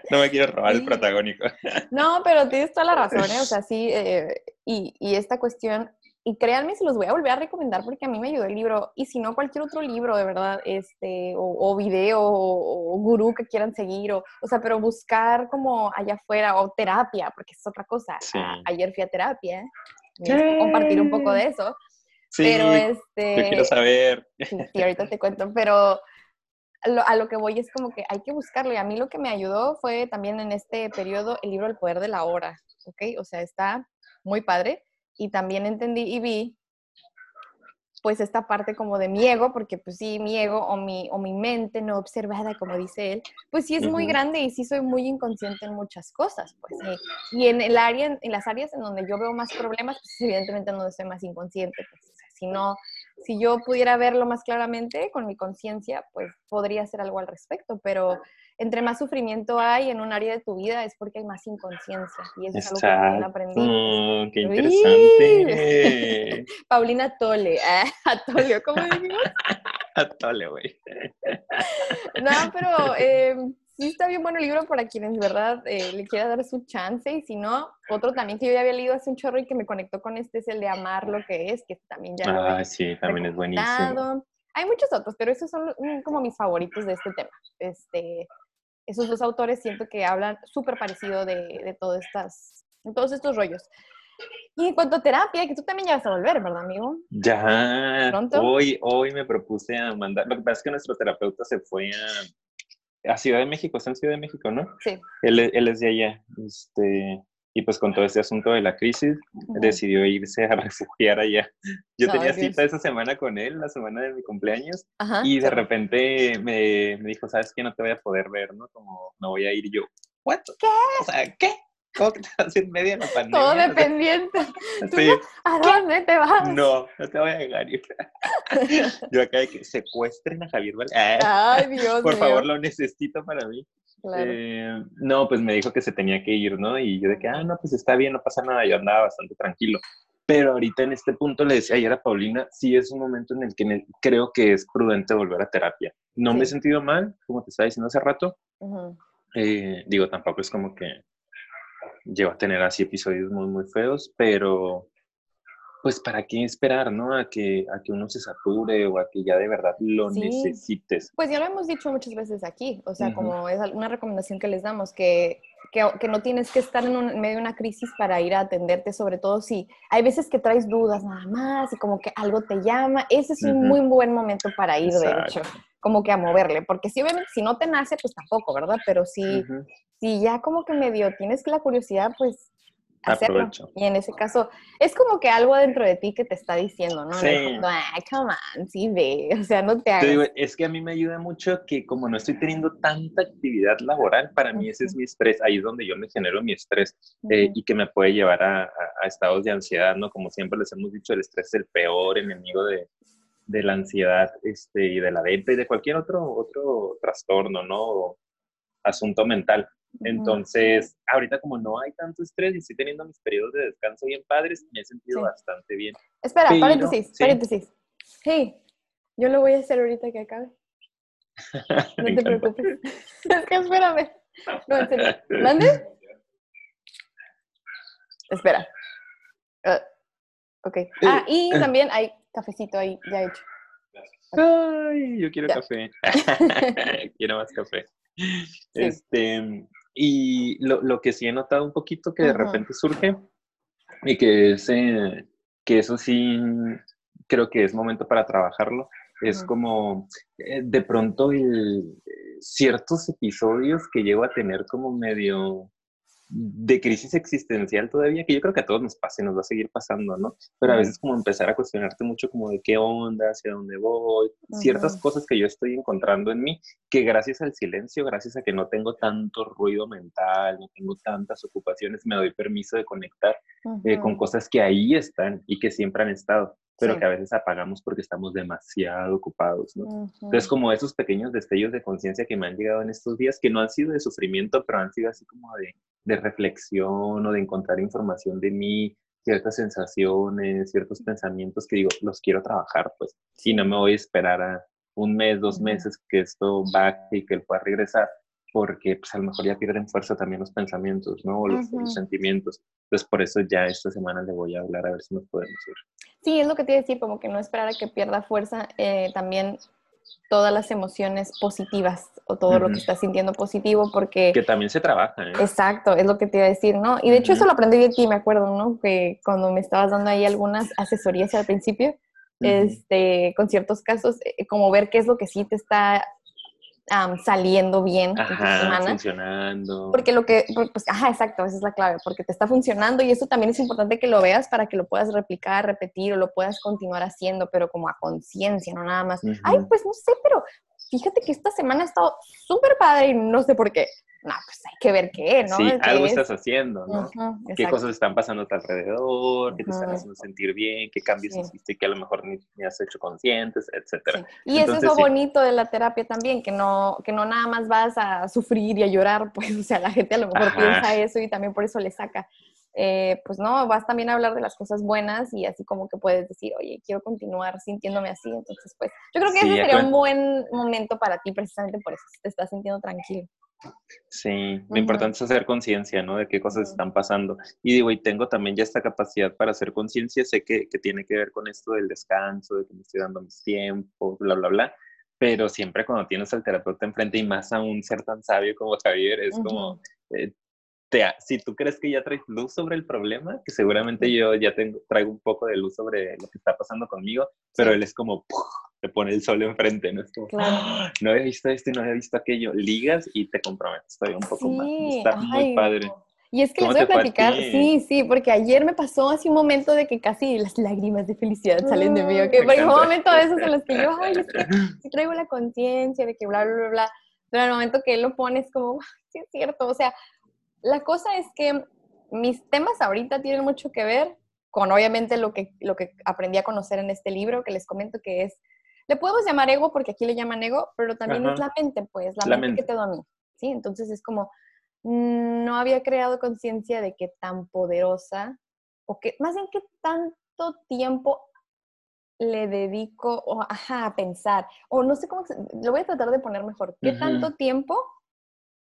no me quiero robar el protagónico. no, pero tienes toda la razón, ¿eh? o sea, sí, eh, y, y esta cuestión y créanme, se los voy a volver a recomendar porque a mí me ayudó el libro. Y si no, cualquier otro libro, de verdad, este, o, video, o, gurú que quieran seguir, o, o sea, pero buscar como allá afuera, o terapia, porque es otra cosa. ayer fui a terapia, ¿eh? compartir un poco de eso. Sí, pero este, yo quiero saber. Sí, ahorita te cuento, pero a lo que voy es como que hay que buscarlo. Y a mí lo que me ayudó fue también en este periodo el libro El Poder de la Hora, ¿ok? O sea, está muy padre y también entendí y vi pues esta parte como de mi ego, porque pues sí, mi ego o mi, o mi mente no observada, como dice él, pues sí es muy grande y sí soy muy inconsciente en muchas cosas, pues Y en el área, en las áreas en donde yo veo más problemas, pues evidentemente no soy más inconsciente, pues, si no, si yo pudiera verlo más claramente con mi conciencia, pues podría hacer algo al respecto, pero entre más sufrimiento hay en un área de tu vida es porque hay más inconsciencia. Y eso es algo que también aprendí. Oh, ¡Qué interesante! *laughs* Paulina Tole. Ah, *laughs* Tole, ¿cómo decimos? *laughs* Tole, güey. no, pero eh, sí está bien bueno el libro para quienes, ¿verdad? Eh, le quiera dar su chance. Y si no, otro también que yo ya había leído hace un chorro y que me conectó con este es el de Amar lo que es, que también ya ah, sí, también es buenísimo. Hay muchos otros, pero esos son mm, como mis favoritos de este tema. Este, esos dos autores siento que hablan súper parecido de, de, todas estas, de todos estos rollos. Y en cuanto a terapia, que tú también ya vas a volver, ¿verdad, amigo? Ya. ¿Pronto? Hoy, hoy me propuse a mandar. Lo que pasa es que nuestro terapeuta se fue a, a Ciudad de México, está en Ciudad de México, ¿no? Sí. Él, él es de allá. Este, y pues con todo este asunto de la crisis, decidió irse a *laughs* refugiar allá. Yo tenía cita esa semana con él, la semana de mi cumpleaños, y de repente me, me, dijo, ¿sabes qué? No te voy a poder ver, ¿no? Como no voy a ir yo. ¿What? ¿Qué? O sea, ¿qué? ¿Cómo que te vas a ir media la pandemia? Todo dependiente. *laughs* Sí. ¿A dónde te vas? No, no te voy a dejar ir. *laughs* Yo acá de que secuestren a Javier ¿vale? Ay, Dios Por favor, lo necesito para mí. Eh, no, pues me dijo que se tenía que ir, ¿no? Y yo de que, ah, no, pues está bien, no pasa nada, yo andaba bastante tranquilo. Pero ahorita en este punto le decía ayer a Paulina, sí es un momento en el que creo que es prudente volver a terapia. No me he sentido mal, como te estaba diciendo hace rato. Eh, digo, tampoco es como que llevo a tener así episodios muy, muy feos, pero pues para qué esperar, ¿no? A que, a que uno se sature o a que ya de verdad lo necesites. Pues ya lo hemos dicho muchas veces aquí, o sea, como es una recomendación que les damos, que, que, que no tienes que estar en, un, medio de una crisis para ir a atenderte, sobre todo si hay veces que traes dudas nada más y como que algo te llama, ese es un muy buen momento para ir, de hecho, como que a moverle, porque si obviamente si no te nace, pues tampoco, ¿verdad? Pero si, si ya como que medio tienes la curiosidad, pues hacerlo. Y en ese caso, es como que algo dentro de ti que te está diciendo, ¿no? Sí. come on, sí ve, o sea, no te hagas. es que a mí me ayuda mucho que como no estoy teniendo tanta actividad laboral, para mí ese es mi estrés, ahí es donde yo me genero mi estrés eh, y que me puede llevar a, a, estados de ansiedad, ¿no? Como siempre les hemos dicho, el estrés es el peor enemigo de, de la ansiedad este, y de la venta y de cualquier otro, otro trastorno, ¿no? asunto mental. Entonces, ahorita como no hay tanto estrés y estoy teniendo mis periodos de descanso bien padres, me he sentido bastante bien. Espera, paréntesis, paréntesis. Hey, yo lo voy a hacer ahorita que acabe. *laughs* No te preocupes. *laughs* es que espérame. No, en serio. ¿Mande? Espera. Uh, ok. Ah, y *clears throat* también hay cafecito ahí ya hecho. Ay, yo quiero café. *laughs* quiero más café. Este, y lo, lo, que sí he notado un poquito que de repente surge y que, es, que eso sí creo que es momento para trabajarlo, es como eh, de pronto el, ciertos episodios que llego a tener como medio de crisis existencial todavía, que yo creo que a todos nos pasa y nos va a seguir pasando, ¿no? Pero a veces como empezar a cuestionarte mucho como de qué onda, hacia dónde voy, ciertas cosas que yo estoy encontrando en mí, que gracias al silencio, gracias a que no tengo tanto ruido mental, no tengo tantas ocupaciones, me doy permiso de conectar eh, con cosas que ahí están y que siempre han estado pero que a veces apagamos porque estamos demasiado ocupados, ¿no? Entonces, como esos pequeños destellos de conciencia que me han llegado en estos días, que no han sido de sufrimiento, pero han sido así como de, de reflexión o de encontrar información de mí, ciertas sensaciones, ciertos pensamientos que digo, los quiero trabajar, pues, y no me voy a esperar a un mes, dos meses que esto baje y que él pueda regresar, porque pues a lo mejor ya pierden fuerza también los pensamientos, ¿no? O los, sentimientos. Entonces, por eso ya esta semana le voy a hablar a ver si nos podemos ir. Sí, es lo que te iba a decir, como que no esperar a que pierda fuerza, eh, también todas las emociones positivas o todo lo que estás sintiendo positivo porque... Que también se trabaja, ¿eh? Exacto, es lo que te iba a decir, ¿no? Y de hecho eso lo aprendí de ti, me acuerdo, ¿no? Que cuando me estabas dando ahí algunas asesorías al principio, este, con ciertos casos, eh, como ver qué es lo que sí te está saliendo bien ajá, funcionando. Porque lo que, pues, ajá, exacto, esa es la clave, porque te está funcionando y eso también es importante que lo veas para que lo puedas replicar, repetir o lo puedas continuar haciendo, pero como a conciencia, no nada más. Ay, pues no sé, pero fíjate que esta semana ha estado súper padre y no sé por qué no, pues hay que ver qué, ¿no? Sí, algo estás haciendo, ¿no? ¿Qué cosas están pasando a tu alrededor? ¿Qué te están haciendo sentir bien? ¿Qué cambios hiciste que a lo mejor ni, has hecho conscientes, etcétera? Y eso es lo bonito de la terapia también, que no, que no nada más vas a sufrir y a llorar, *laughs* pues, o sea, la gente a lo mejor piensa eso y también por eso le saca. Eh, pues no, vas también a hablar de las cosas buenas y así como que puedes decir, oye, quiero continuar sintiéndome así. Entonces, pues yo creo que ese sería un buen momento para ti precisamente por eso, te estás sintiendo tranquilo. Sí, lo importante es hacer conciencia, ¿no? De qué cosas están pasando. Y digo, y tengo también ya esta capacidad para hacer conciencia, sé que, que, tiene que ver con esto del descanso, de que me estoy dando mis tiempos, bla, bla, bla. Pero siempre cuando tienes al terapeuta enfrente y más a un ser tan sabio como Javier, es como, eh, si tú crees que ya traes luz sobre el problema, que seguramente yo ya tengo, traigo un poco de luz sobre lo que está pasando conmigo, pero él es como, te pone el sol enfrente, ¿no? Es como, ¡Ah! no había visto esto y no había visto aquello. Ligas y te comprometes todavía un poco más. Está muy padre. Y es que les voy a platicar, sí, sí, porque ayer me pasó así un momento de que casi las lágrimas de felicidad salen de mí, ¿ok? Porque un momento de esos en los que yo, ay, es que *laughs* sí traigo la conciencia de que bla, bla, bla, bla, pero al momento que él lo pone es como, sí es cierto, o sea, la cosa es que mis temas ahorita tienen mucho que ver con obviamente lo que, lo que aprendí a conocer en este libro, que les comento que es, le podemos llamar ego porque aquí le llaman ego, pero también es la mente, pues, la, mente, que te domina, ¿sí? Entonces es como, no había creado conciencia de qué tan poderosa, o que, más bien qué tanto tiempo le dedico a pensar, o no sé cómo, lo voy a tratar de poner mejor, qué tanto tiempo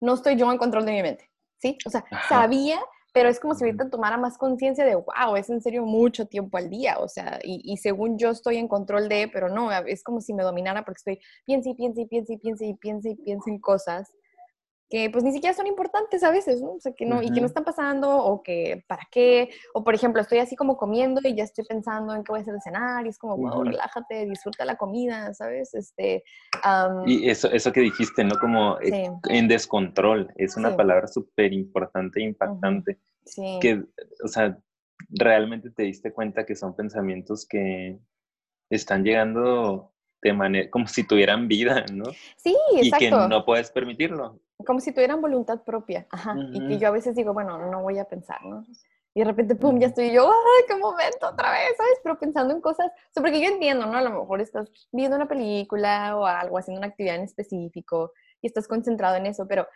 no estoy yo en control de mi mente. ¿Sí? O sea, sabía, pero es como si ahorita tomara más conciencia de, wow, es en serio mucho tiempo al día, o sea, y, según yo estoy en control de, pero no, es como si me dominara porque estoy piensa y piensa y piensa y piensa y piensa y piensa en cosas que pues ni siquiera son importantes a veces, ¿no? O sea, que no, y que no están pasando, o que para qué, o por ejemplo, estoy así como comiendo y ya estoy pensando en qué voy a hacer de cenar, y es como, wow, relájate, disfruta la comida, ¿sabes? Este, y eso, eso que dijiste, ¿no? Como eh, en descontrol, es una palabra súper importante e impactante, sí. que, o sea, realmente te diste cuenta que son pensamientos que están llegando de manera, como si tuvieran vida, ¿no? Sí, exacto. Y que no puedes permitirlo. Como si tuvieran voluntad propia, ajá. Y que yo a veces digo, bueno, no voy a pensar, ¿no? Y de repente, pum, ya estoy yo, ¡ay, qué momento otra vez! ¿Sabes? Pero pensando en cosas, o sea, porque yo entiendo, ¿no? A lo mejor estás viendo una película o algo, haciendo una actividad en específico y estás concentrado en eso, pero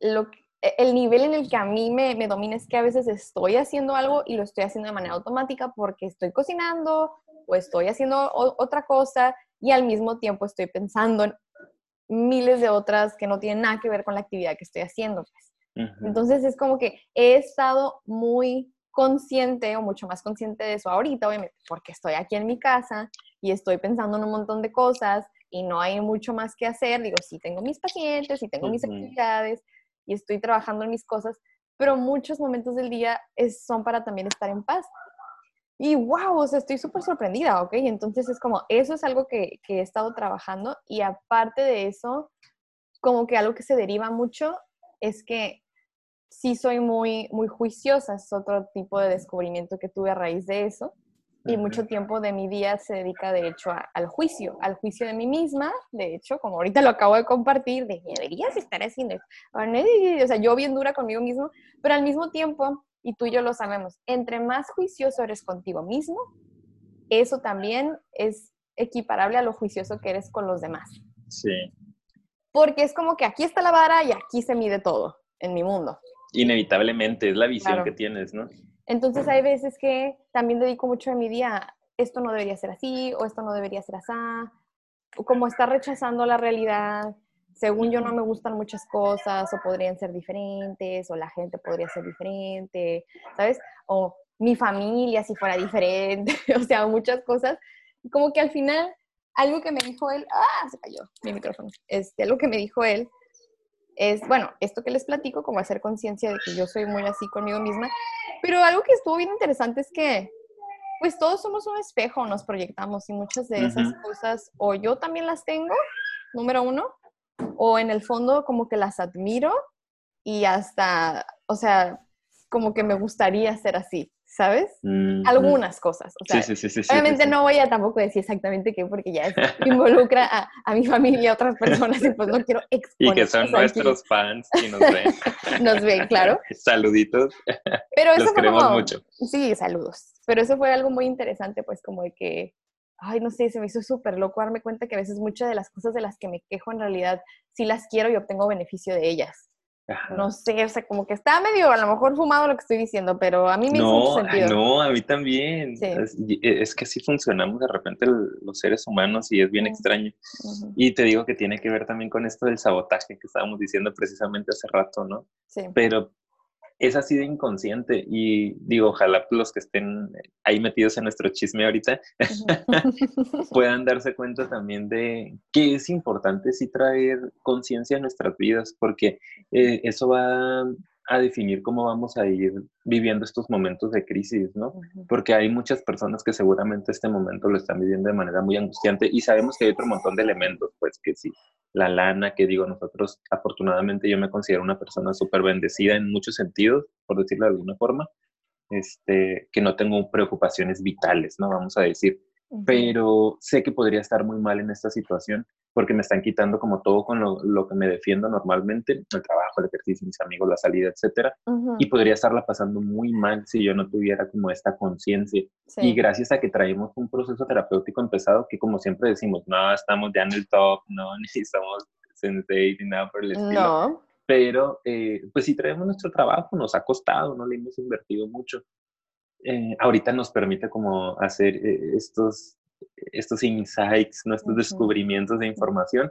lo, e, el nivel en el que a mí me, me domina es que a veces estoy haciendo algo y lo estoy haciendo de manera automática porque estoy cocinando o estoy haciendo otra cosa y al mismo tiempo estoy pensando en miles de otras que no tienen nada que ver con la actividad que estoy haciendo. Pues. Entonces es como que he estado muy consciente o mucho más consciente de eso ahorita, obviamente, porque estoy aquí en mi casa y estoy pensando en un montón de cosas y no hay mucho más que hacer. Digo, sí tengo mis pacientes, sí tengo mis actividades y estoy trabajando en mis cosas, pero muchos momentos del día son para también estar en paz. Y wow, o sea, estoy súper sorprendida, ¿ok? Entonces es como, eso es algo que, que, he estado trabajando y aparte de eso, como que algo que se deriva mucho es que sí soy muy, muy juiciosa, es otro tipo de descubrimiento que tuve a raíz de eso. Y mucho tiempo de mi día se dedica, de hecho, al juicio, al juicio de mí misma. De hecho, como ahorita lo acabo de compartir, de deberías estar haciendo esto. O sea, yo bien dura conmigo mismo, pero al mismo tiempo y tú y yo lo sabemos, entre más juicioso eres contigo mismo, eso también es equiparable a lo juicioso que eres con los demás. Sí. Porque es como que aquí está la vara y aquí se mide todo en mi mundo. Inevitablemente, es la visión que tienes, ¿no? Entonces hay veces que también dedico mucho de mi día, esto no debería ser así, o esto no debería ser así, o como está rechazando la realidad, según yo no me gustan muchas cosas o podrían ser diferentes o la gente podría ser diferente, ¿sabes? O mi familia si fuera diferente, *laughs* o sea, muchas cosas. Como que al final, algo que me dijo él, ah, se cayó mi micrófono, este, algo que me dijo él es, bueno, esto que les platico, como hacer conciencia de que yo soy muy así conmigo misma, pero algo que estuvo bien interesante es que, pues todos somos un espejo, nos proyectamos y muchas de esas cosas, o yo también las tengo, número uno, o en el fondo como que las admiro y hasta, o sea, como que me gustaría ser así, ¿sabes? Mm. Algunas cosas. O sea, sí, sí, sí, obviamente no voy a tampoco decir exactamente qué, porque ya involucra a, a, mi familia y a otras personas y pues no quiero exponer. *laughs* Y que son nuestros fans y nos ven. *laughs* nos ven, claro. *laughs* Saluditos. Pero eso Los queremos mucho. Sí, saludos. Pero eso fue algo muy interesante, pues como de que ay, no sé, se me hizo súper loco darme cuenta que a veces muchas de las cosas de las que me quejo en realidad sí las quiero y obtengo beneficio de ellas. No sé, o sea, como que está medio a lo mejor fumado lo que estoy diciendo, pero a mí me no, hizo sentido. No, a mí también. Es, que así funcionamos de repente los seres humanos y es bien extraño. Y te digo que tiene que ver también con esto del sabotaje que estábamos diciendo precisamente hace rato, ¿no? Sí. Pero es así de inconsciente y digo, ojalá los que estén ahí metidos en nuestro chisme ahorita *laughs* *laughs* puedan darse cuenta también de que es importante sí traer conciencia en nuestras vidas porque eh, eso va a definir cómo vamos a ir viviendo estos momentos de crisis, ¿no? Porque hay muchas personas que seguramente este momento lo están viviendo de manera muy angustiante y sabemos que hay otro montón de elementos, pues que sí, la lana, que digo, nosotros afortunadamente yo me considero una persona súper bendecida en muchos sentidos, por decirlo de alguna forma, este, que no tengo preocupaciones vitales, ¿no? Vamos a decir, pero sé que podría estar muy mal en esta situación porque me están quitando como todo con lo, que me defiendo normalmente, el trabajo, el ejercicio, mis amigos, la salida, etcétera, y podría estarla pasando muy mal si yo no tuviera como esta conciencia. Y gracias a que traemos un proceso terapéutico empezado, que como siempre decimos, no, estamos ya en el top, no *laughs* necesitamos sensei ni nada por el estilo. No. Pero, eh, pues si traemos nuestro trabajo, nos ha costado, no le hemos invertido mucho. Eh, ahorita nos permite como hacer eh, estos estos insights, nuestros descubrimientos de información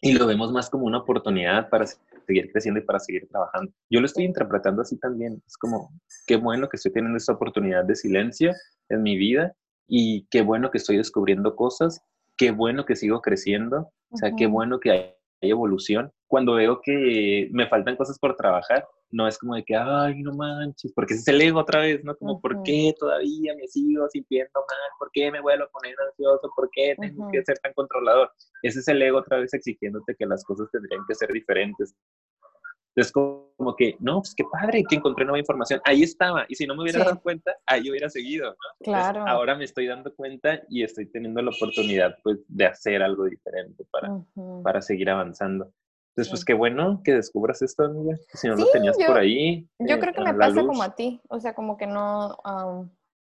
y lo vemos más como una oportunidad para seguir creciendo y para seguir trabajando. Yo lo estoy interpretando así también. Es como, qué bueno que estoy teniendo esta oportunidad de silencio en mi vida y qué bueno que estoy descubriendo cosas, qué bueno que sigo creciendo, o sea, qué bueno que hay, evolución cuando veo que me faltan cosas por trabajar, no es como de que, ay, no manches, porque ese es el ego otra vez, ¿no? Como, ¿por qué todavía me sigo sintiendo mal? ¿Por qué me vuelvo a poner ansioso? ¿Por qué tengo que ser tan controlador? Ese es el ego otra vez exigiéndote que las cosas tendrían que ser diferentes. Entonces, como que, no, pues qué padre que encontré nueva información. Ahí estaba. Y si no me hubiera dado cuenta, ahí hubiera seguido, ¿no? Claro. ahora me estoy dando cuenta y estoy teniendo la oportunidad, pues, de hacer algo diferente para, para seguir avanzando. Entonces, pues qué bueno que descubras esto, amiga. Si no lo tenías por ahí. Yo creo que me pasa como a ti. O sea, como que no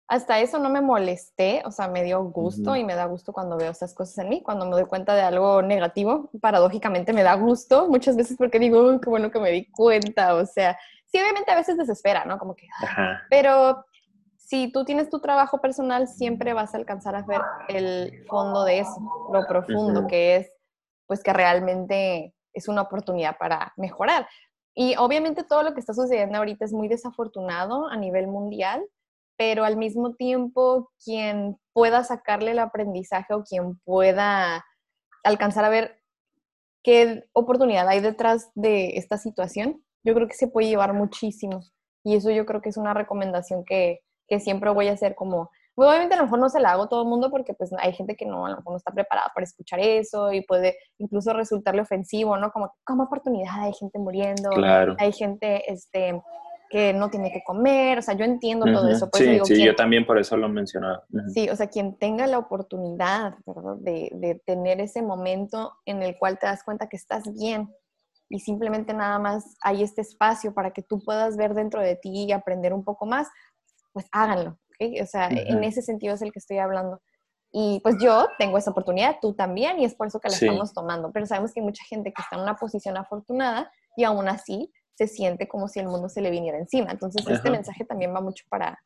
hasta eso no me molesté, o sea, me dio gusto y me da gusto cuando veo esas cosas en mí, cuando me doy cuenta de algo negativo, paradójicamente me da gusto muchas veces porque digo, qué bueno que me di cuenta, o sea, sí, obviamente a veces desespera, ¿no? Como que, pero si tú tienes tu trabajo personal, siempre vas a alcanzar a ver el fondo de eso, lo profundo que es, pues que realmente es una oportunidad para mejorar. Y obviamente todo lo que está sucediendo ahorita es muy desafortunado a nivel mundial, pero al mismo tiempo quien pueda sacarle el aprendizaje o quien pueda alcanzar a ver qué oportunidad hay detrás de esta situación, yo creo que se puede llevar muchísimo. Y eso yo creo que es una recomendación que, que siempre voy a hacer como, obviamente a lo mejor no se la hago a todo el mundo porque pues hay gente que no, a lo mejor no está preparada para escuchar eso y puede incluso resultarle ofensivo, ¿no? Como, como oportunidad, hay gente muriendo, hay gente, este, que no tiene que comer, o sea, yo entiendo todo eso. sí, sí, yo también por eso lo mencionaba. Sí, o sea, quien tenga la oportunidad De, de, tener ese momento en el cual te das cuenta que estás bien y simplemente nada más hay este espacio para que tú puedas ver dentro de ti y aprender un poco más, pues háganlo, ¿ok? O sea, en ese sentido es el que estoy hablando. Y pues yo tengo esa oportunidad, tú también, y es por eso que la estamos tomando. Pero sabemos que hay mucha gente que está en una posición afortunada y aún así se siente como si el mundo se le viniera encima. Entonces, este mensaje también va mucho para,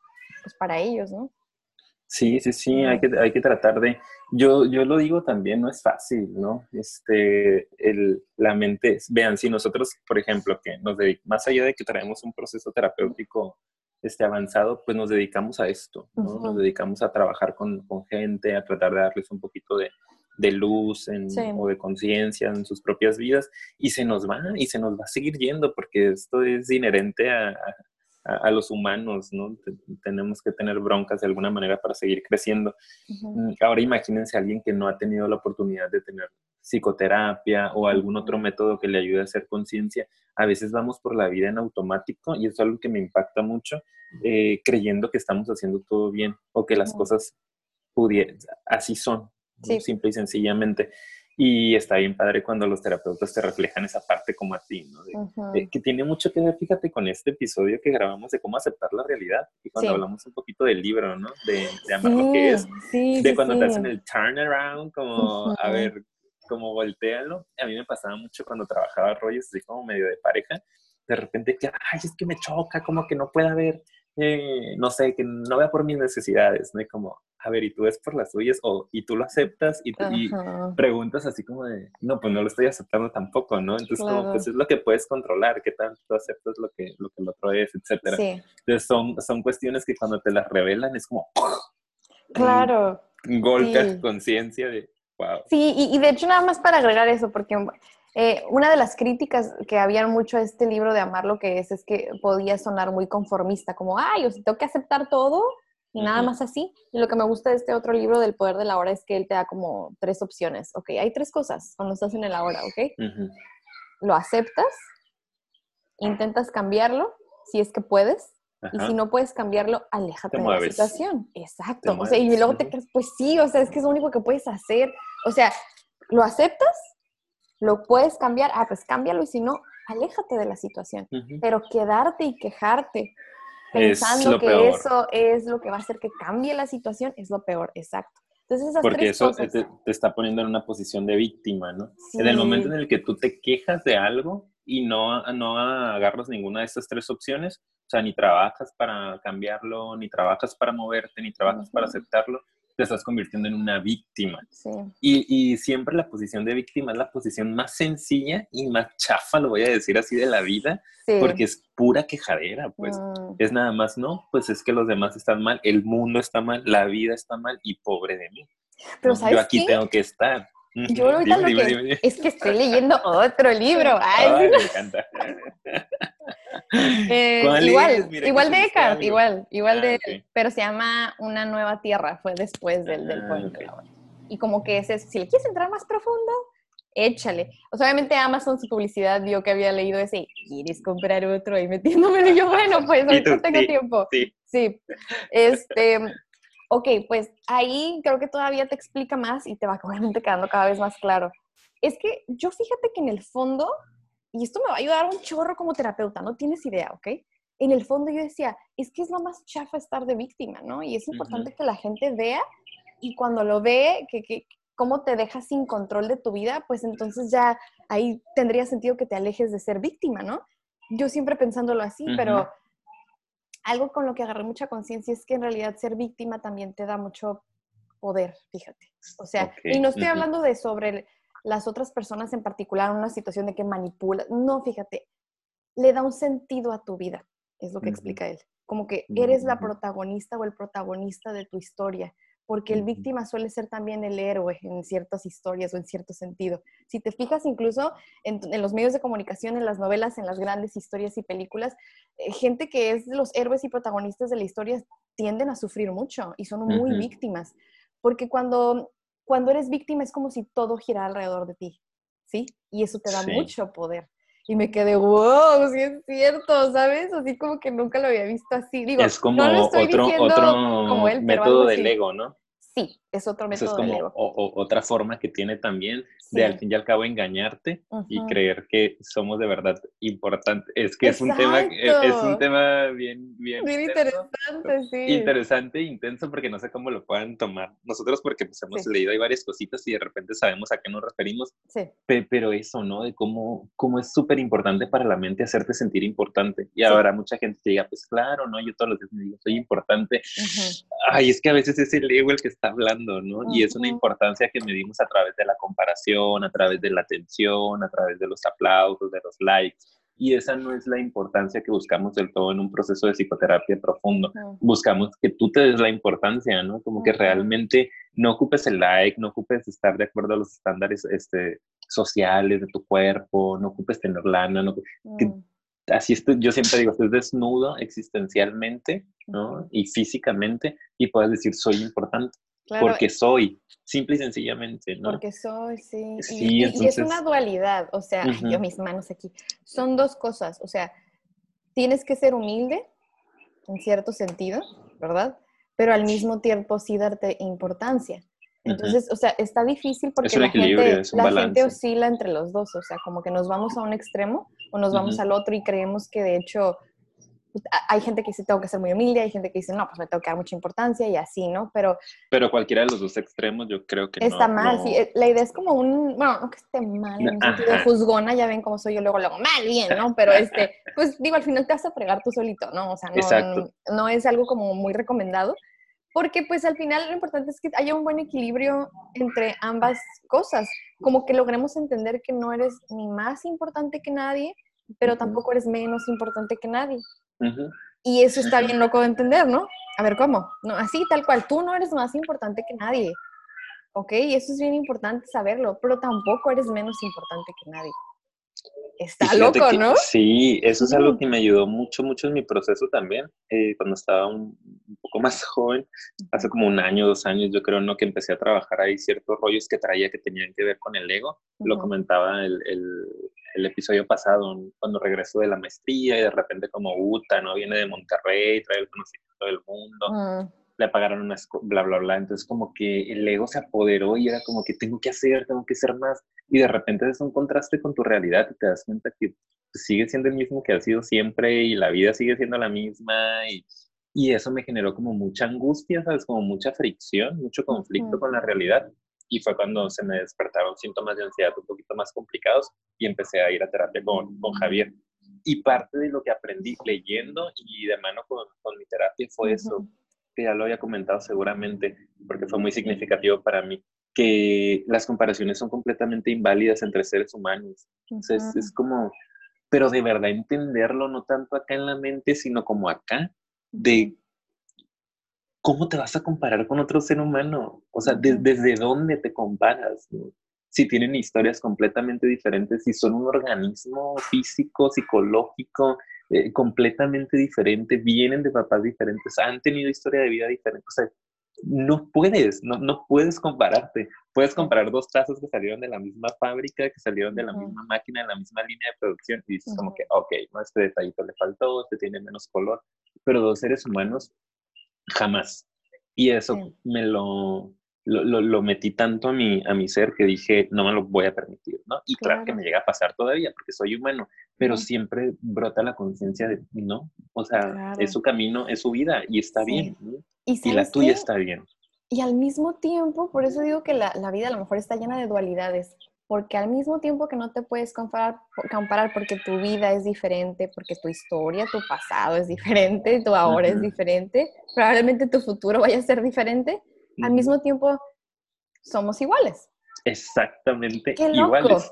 pues, para ellos, ¿no? Sí, sí, sí, hay que, hay que tratar de... Yo, yo lo digo también, no es fácil, ¿no? Este, el, la mente, vean, si nosotros, por ejemplo, que nos dedicamos, más allá de que traemos un proceso terapéutico este, avanzado, pues nos dedicamos a esto, ¿no? Nos dedicamos a trabajar con, con, gente, a tratar de darles un poquito de, de luz o de conciencia en sus propias vidas y se nos va y se nos va a seguir yendo porque esto es inherente a, a, los humanos, ¿no? tenemos que tener broncas de alguna manera para seguir creciendo. Mm, ahora imagínense a alguien que no ha tenido la oportunidad de tener psicoterapia o algún otro método que le ayude a hacer conciencia. A veces vamos por la vida en automático y es algo que me impacta mucho, eh, creyendo que estamos haciendo todo bien o que las cosas así son, simple y sencillamente. Y está bien padre cuando los terapeutas te reflejan esa parte como a ti, ¿no? que tiene mucho que ver, fíjate, con este episodio que grabamos de cómo aceptar la realidad. Y cuando hablamos un poquito del libro, ¿no? De, de amar lo que es. de cuando te hacen el turnaround, como, a ver, como voltealo. A mí me pasaba mucho cuando trabajaba rollos así como medio de pareja. De repente que, ay, es que me choca, como que no puede haber eh, no sé, que no vea por mis necesidades, ¿no? como, a ver, ¿y tú ves por las tuyas? O, y tú lo aceptas y, preguntas así como de, no, pues no lo estoy aceptando tampoco, ¿no? Entonces, como, pues es lo que puedes controlar, qué tal tú aceptas lo que, lo que el otro es, etcétera. Entonces, son, son cuestiones que cuando te las revelan es como, claro. Un golpe a conciencia de, wow. Sí, y, y de hecho, nada más para agregar eso, porque eh, una de las críticas que habían mucho a este libro de Amar lo que es, es que podía sonar muy conformista, como, ay, o sea, tengo que aceptar todo y nada más así. Y lo que me gusta de este otro libro del poder de la hora es que él te da como tres opciones. Ok, hay tres cosas cuando estás en el ahora, ¿ok? Lo aceptas, intentas cambiarlo, si es que puedes, y si no puedes cambiarlo, aléjate de la situación. Exacto. O sea, y luego te crees, pues sí, o sea, es que es lo único que puedes hacer. O sea, lo aceptas lo puedes cambiar, ah, pues cámbialo y si no, aléjate de la situación. Pero quedarte y quejarte pensando que eso es lo que va a hacer que cambie la situación es lo peor, exacto. Entonces esas Porque eso te, está poniendo en una posición de víctima, ¿no? En el momento en el que tú te quejas de algo y no, no agarras ninguna de estas tres opciones, o sea, ni trabajas para cambiarlo, ni trabajas para moverte, ni trabajas para aceptarlo, te estás convirtiendo en una víctima. Y, siempre la posición de víctima es la posición más sencilla y más chafa, lo voy a decir así, de la vida, porque es pura quejadera, pues. Mm. Es nada más, no, pues es que los demás están mal, el mundo está mal, la vida está mal y pobre de mí. Pero Yo aquí tengo que estar. Yo ahorita *laughs* lo que es que estoy leyendo otro libro. *laughs* Ay, me encanta. *laughs* Eh, igual, igual de Eckhart, igual, igual de, ah, pero se llama Una nueva tierra, fue después del, del ah, Y como que ese, si le quieres entrar más profundo, échale. O sea, obviamente Amazon su publicidad vio que había leído ese, ¿quieres comprar otro? Y metiéndome, y yo, bueno, *laughs* pues ahorita tengo tiempo. Sí. Sí. Este, ok, pues ahí creo que todavía te explica más y te va obviamente *laughs* quedando cada vez más claro. Es que yo fíjate que en el fondo y esto me va a ayudar un chorro como terapeuta, no tienes idea, ¿ok? En el fondo yo decía, es que es lo más chafa estar de víctima, ¿no? Y es importante que la gente vea y cuando lo ve, que, que cómo te dejas sin control de tu vida, pues entonces ya ahí tendría sentido que te alejes de ser víctima, ¿no? Yo siempre pensándolo así, pero algo con lo que agarré mucha conciencia es que en realidad ser víctima también te da mucho poder, fíjate. O sea, y no estoy hablando de sobre las otras personas en particular, una situación de que manipula. No, fíjate, le da un sentido a tu vida, es lo que explica él. Como que eres la protagonista o el protagonista de tu historia, porque el víctima suele ser también el héroe en ciertas historias o en cierto sentido. Si te fijas incluso en, los medios de comunicación, en las novelas, en las grandes historias y películas, eh, gente que es los héroes y protagonistas de la historia tienden a sufrir mucho y son muy víctimas. Porque cuando cuando eres víctima es como si todo girara alrededor de ti, ¿sí? Y eso te da mucho poder. Y me quedé, wow, sí es cierto, ¿sabes? Así como que nunca lo había visto así. Digo, es como otro, otro método del ego, ¿no? Sí, es otro método. es como otra forma que tiene también de al fin y al cabo engañarte y creer que somos de verdad importantes. Es que es un tema, es, un tema bien, bien, interesante, sí. Interesante e intenso porque no sé cómo lo puedan tomar. Nosotros porque pues hemos leído ahí varias cositas y de repente sabemos a qué nos referimos. Sí. pero eso, ¿no? De cómo, cómo es súper importante para la mente hacerte sentir importante. Y ahora mucha gente te diga, pues claro, ¿no? Yo todos los días me digo, soy importante. Ay, es que a veces es el ego el que está hablando, ¿no? Y es una importancia que medimos a través de la comparación, a través de la atención, a través de los aplausos, de los likes. Y esa no es la importancia que buscamos del todo en un proceso de psicoterapia profundo. Buscamos que tú te des la importancia, ¿no? Como que realmente no ocupes el like, no ocupes estar de acuerdo a los estándares este, sociales de tu cuerpo, no ocupes tener lana, no, mm. así estoy, yo siempre digo, estés desnudo existencialmente, ¿no? Y físicamente y puedes decir, soy importante porque soy, simple y sencillamente, ¿no? Porque soy, sí. y, es una dualidad, o sea, yo mis manos aquí, son dos cosas, o sea, tienes que ser humilde, en cierto sentido, ¿verdad? Pero al mismo tiempo sí darte importancia. Entonces, o sea, está difícil porque la, gente, la gente oscila entre los dos, o sea, como que nos vamos a un extremo o nos vamos al otro y creemos que de hecho hay gente que dice tengo que ser muy humilde, hay gente que dice no, pues me tengo que dar mucha importancia y así, ¿no? Pero... Pero cualquiera de los dos extremos yo creo que Está mal, sí. Eh, la idea es como un, bueno, no que esté mal, en un sentido juzgona, ya ven cómo soy yo luego, luego, mal, bien, ¿no? Pero este, pues digo, al final te vas a fregar tú solito, ¿no? O sea, no, no es algo como muy recomendado. Porque pues al final lo importante es que haya un buen equilibrio entre ambas cosas, como que logremos entender que no eres ni más importante que nadie, pero tampoco eres menos importante que nadie. Y eso está bien loco de entender, ¿no? A ver, ¿cómo? No, así, tal cual, tú no eres más importante que nadie, ¿ok? Y eso es bien importante saberlo, pero tampoco eres menos importante que nadie. Está loco, ¿no? Sí, eso es algo que me ayudó mucho, mucho en mi proceso también, eh, cuando estaba un, poco más *laughs* joven, hace como un año, dos años, yo creo, ¿no? Que empecé a trabajar ahí ciertos rollos que traía que tenían que ver con el ego. Lo comentaba el, el, el, episodio pasado, cuando regresó de la maestría y de repente como Uta, ¿no? Viene de Monterrey, trae el conocimiento del mundo le pagaron una bla, bla, bla. Entonces como que el ego se apoderó y era como que tengo que hacer, tengo que ser más. Y de repente es un contraste con tu realidad y te das cuenta que sigue siendo el mismo que ha sido siempre y la vida sigue siendo la misma y, y eso me generó como mucha angustia, ¿sabes? Como mucha fricción, mucho conflicto con la realidad. Y fue cuando se me despertaron síntomas de ansiedad un poquito más complicados y empecé a ir a terapia con, con Javier. Y parte de lo que aprendí leyendo y de mano con, con mi terapia fue eso, ya lo había comentado seguramente, porque fue muy significativo para mí, que las comparaciones son completamente inválidas entre seres humanos. Entonces, es como, pero de verdad entenderlo, no tanto acá en la mente, sino como acá, de cómo te vas a comparar con otro ser humano. O sea, desde dónde te comparas. si tienen historias completamente diferentes, si son un organismo físico, psicológico, eh, completamente diferente, vienen de papás diferentes, han tenido historia de vida diferente. O sea, no puedes, no, no puedes compararte. Puedes comparar dos tazas que salieron de la misma fábrica, que salieron de la misma máquina, de la misma línea de producción, y dices como que, ok, no, este detallito le faltó, este tiene menos color, pero dos seres humanos, jamás. Y eso me lo, lo, lo, metí tanto a mi, a mi ser que dije, no me lo voy a permitir, ¿no? Y claro, que me llega a pasar todavía, porque soy humano, pero siempre brota la conciencia de, no, o sea, es su camino, es su vida, y está bien, y, la tuya está bien. Y al mismo tiempo, por eso digo que la, la, vida a lo mejor está llena de dualidades, porque al mismo tiempo que no te puedes comparar, comparar porque tu vida es diferente, porque tu historia, tu pasado es diferente, tu ahora es diferente, probablemente tu futuro vaya a ser diferente, al mismo tiempo somos iguales. Exactamente iguales.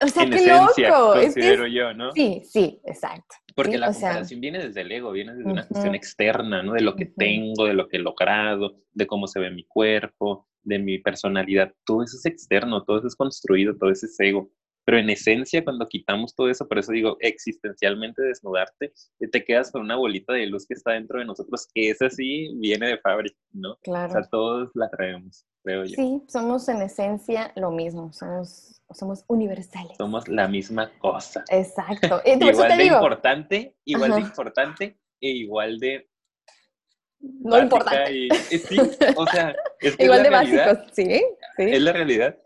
O sea, en qué esencia, loco. Considero yo, ¿no? Sí, sí, exacto. Porque la comparación viene desde el ego, viene desde una cuestión externa, ¿no? De lo que tengo, de lo que he logrado, de cómo se ve mi cuerpo, de mi personalidad. Todo eso es externo, todo eso es construido, todo eso es ego. Pero en esencia, cuando quitamos todo eso, por eso digo, existencialmente desnudarte, eh, te quedas con una bolita de luz que está dentro de nosotros, que es así, viene de fábrica, ¿no? Claro. O sea, todos la traemos, creo yo. Sí, somos en esencia lo mismo, somos, somos universales. Somos la misma cosa. Exacto. *laughs* igual de importante, igual de importante e igual de no importante. sí, o sea, es igual de básicos, ¿sí? sí. Es la realidad.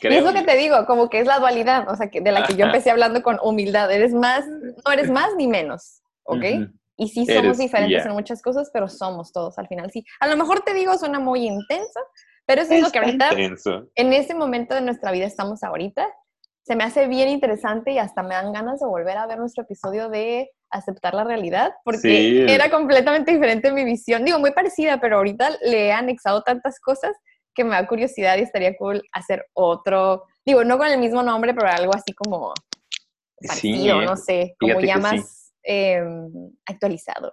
Y es lo que te digo, como que es la dualidad, o sea, que de la que yo empecé hablando con humildad. Eres más, no eres más ni menos, ¿ok? Y sí somos diferentes en muchas cosas, pero somos todos al final. Sí, a lo mejor te digo, suena muy intenso, pero eso es lo que ahorita, en ese momento de nuestra vida estamos ahorita. Se me hace bien interesante y hasta me dan ganas de volver a ver nuestro episodio de aceptar la realidad, porque era completamente diferente mi visión. Digo, muy parecida, pero ahorita le he anexado tantas cosas que me da curiosidad y estaría cool hacer otro, digo, no con el mismo nombre, pero algo así como parecido, no sé, como ya más em, actualizado.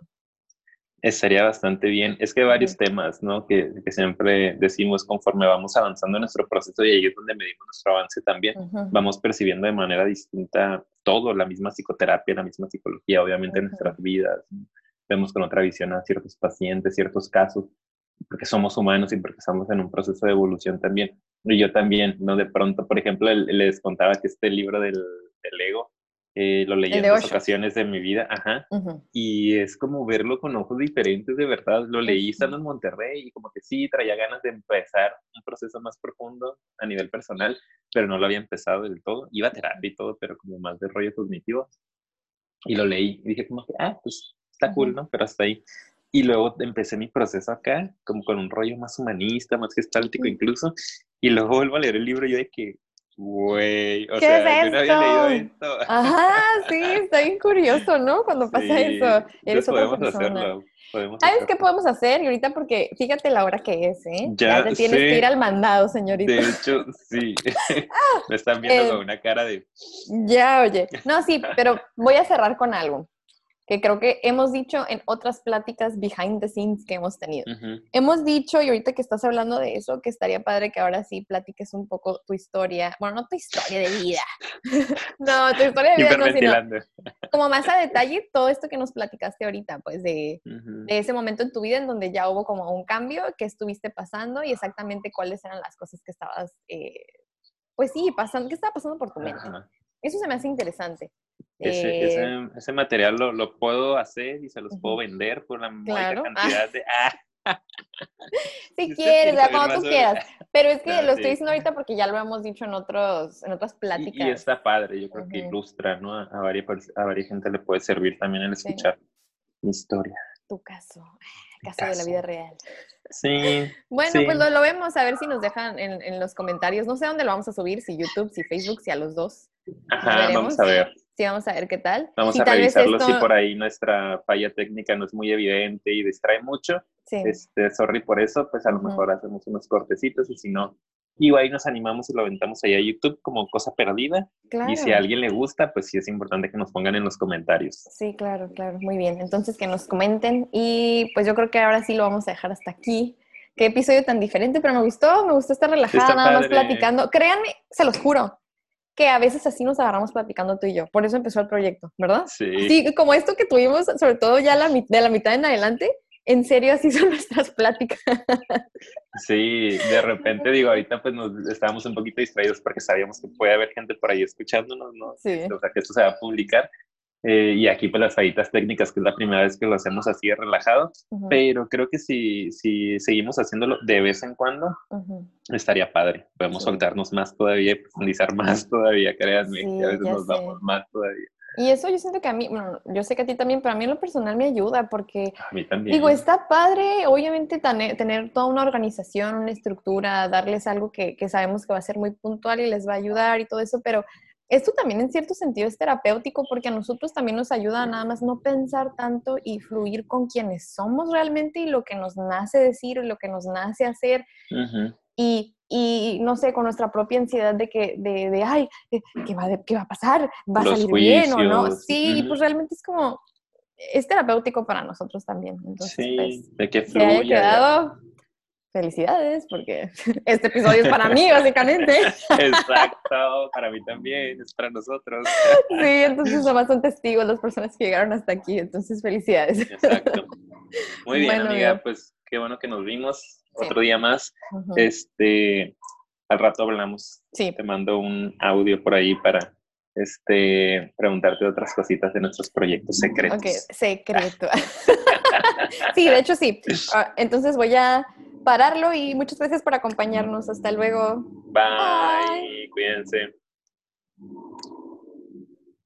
Estaría bastante bien. Es que hay varios temas, ¿no? Que, que, siempre decimos conforme vamos avanzando en nuestro proceso y ahí es donde medimos nuestro avance también. Vamos percibiendo de manera distinta todo, la misma psicoterapia, la misma psicología, obviamente en nuestras vidas. Vemos con otra visión a ciertos pacientes, ciertos casos porque somos humanos y porque estamos en un proceso de evolución también. Y yo también, ¿no? De pronto, por ejemplo, les contaba que este libro del, del ego, eh, lo leí en dos ocasiones de mi vida, ajá, y es como verlo con ojos diferentes, de verdad, lo leí estando en Monterrey y como que sí, traía ganas de empezar un proceso más profundo a nivel personal, pero no lo había empezado del todo, iba a terapia y todo, pero como más de rollo cognitivo, y lo leí y dije como que, ah, pues está cool, ¿no? Pero hasta ahí. Y luego empecé mi proceso acá, como con un rollo más humanista, más gestáltico incluso. Y luego vuelvo a leer el libro y yo de que, güey, o sea, yo no había leído esto. *laughs* Ajá, sí, está bien curioso, ¿no? Cuando pasa eso. Eres podemos hacerlo. Podemos ¿Sabes qué podemos hacer? Y ahorita porque fíjate la hora que es, ¿eh? Ya, te tienes que ir al mandado, señorita. De hecho, sí. *laughs* Me están viendo con una cara de... Ya, oye. No, sí, pero voy a cerrar con algo que creo que hemos dicho en otras pláticas behind the scenes que hemos tenido. Hemos dicho, y ahorita que estás hablando de eso, que estaría padre que ahora sí platiques un poco tu historia, bueno, no tu historia de vida, *laughs* no, tu historia de vida no, sino como más a detalle todo esto que nos platicaste ahorita, pues de, de, ese momento en tu vida en donde ya hubo como un cambio, que estuviste pasando y exactamente cuáles eran las cosas que estabas, eh, pues sí, pasando, ¿qué estaba pasando por tu mente? Eso se me hace interesante. Ese, ese, eh, ese, material lo, lo, puedo hacer y se los puedo vender por la claro. cantidad de... Ah. *laughs* *laughs* si quieres, cuando tú quieras. *laughs* Pero es que lo estoy diciendo ahorita porque ya lo hemos dicho en, otros, en otras pláticas. Y, está padre, yo creo que ilustra, ¿no? A, varias, a varias gente le puede servir también el escuchar mi historia. Tu caso, caso, de la vida real. Sí. Bueno, pues lo, lo, vemos, a ver si nos dejan en, en, los comentarios. No sé dónde lo vamos a subir, si YouTube, si Facebook, si a los dos. Ajá, vamos a ver. Sí, vamos a ver qué tal. Vamos a revisarlo si por ahí nuestra falla técnica no es muy evidente y distrae mucho. Sí. Este, sorry por eso, pues a lo mejor hacemos unos cortecitos y si no, igual ahí nos animamos y lo aventamos ahí a YouTube como cosa perdida. Claro. Y si a alguien le gusta, pues sí es importante que nos pongan en los comentarios. Sí, claro, claro, muy bien. Entonces que nos comenten y pues yo creo que ahora sí lo vamos a dejar hasta aquí. qué episodio tan diferente, pero me gustó, me gustó estar relajada, nada más platicando. Créanme, se los juro, que a veces así nos agarramos platicando tú y yo. Por eso empezó el proyecto, ¿verdad? Sí. Sí, como esto que tuvimos, sobre todo ya la, de la mitad en adelante, en serio así *laughs* son nuestras pláticas. Sí, de repente digo, ahorita pues nos estábamos un poquito distraídos porque sabíamos que puede haber gente por ahí escuchándonos, ¿no? Sí. O sea, que esto se va a publicar. Eh, y aquí pues las fallitas técnicas, que es la primera vez que lo hacemos así de relajado, pero creo que si, si seguimos haciéndolo de vez en cuando, estaría padre. Podemos soltarnos más todavía y profundizar más todavía, créanme, que a veces nos vamos más todavía. Y eso yo siento que a mí, bueno, yo sé que a ti también, pero a mí en lo personal me ayuda porque... A mí también. Digo, está padre, obviamente, tener toda una organización, una estructura, darles algo que, que, sabemos que va a ser muy puntual y les va a ayudar y todo eso, pero esto también en cierto sentido es terapéutico porque a nosotros también nos ayuda a nada más no pensar tanto y fluir con quienes somos realmente y lo que nos nace decir y lo que nos nace hacer. y, y, no sé, con nuestra propia ansiedad de que, de, de ay, eh, ¿qué va, ¿qué va a pasar? ¿Va a salir bien o no? Sí, y pues realmente es como, es terapéutico para nosotros también. Entonces, sí, pues, de que fluya. haya quedado, felicidades, porque *laughs* este episodio es para mí, *laughs* básicamente. Exacto, para mí también, es para nosotros. Sí, entonces además son testigos las personas que llegaron hasta aquí, entonces felicidades. Exacto. Muy bien, amiga, pues qué bueno que nos vimos otro día más. Este, al rato hablamos. Sí. Te mando un audio por ahí para este, preguntarte otras cositas de nuestros proyectos secretos. Ok, secreto. *laughs* sí, de hecho sí. Ah, entonces voy a pararlo y muchas gracias por acompañarnos. Hasta luego. Bye. Cuídense.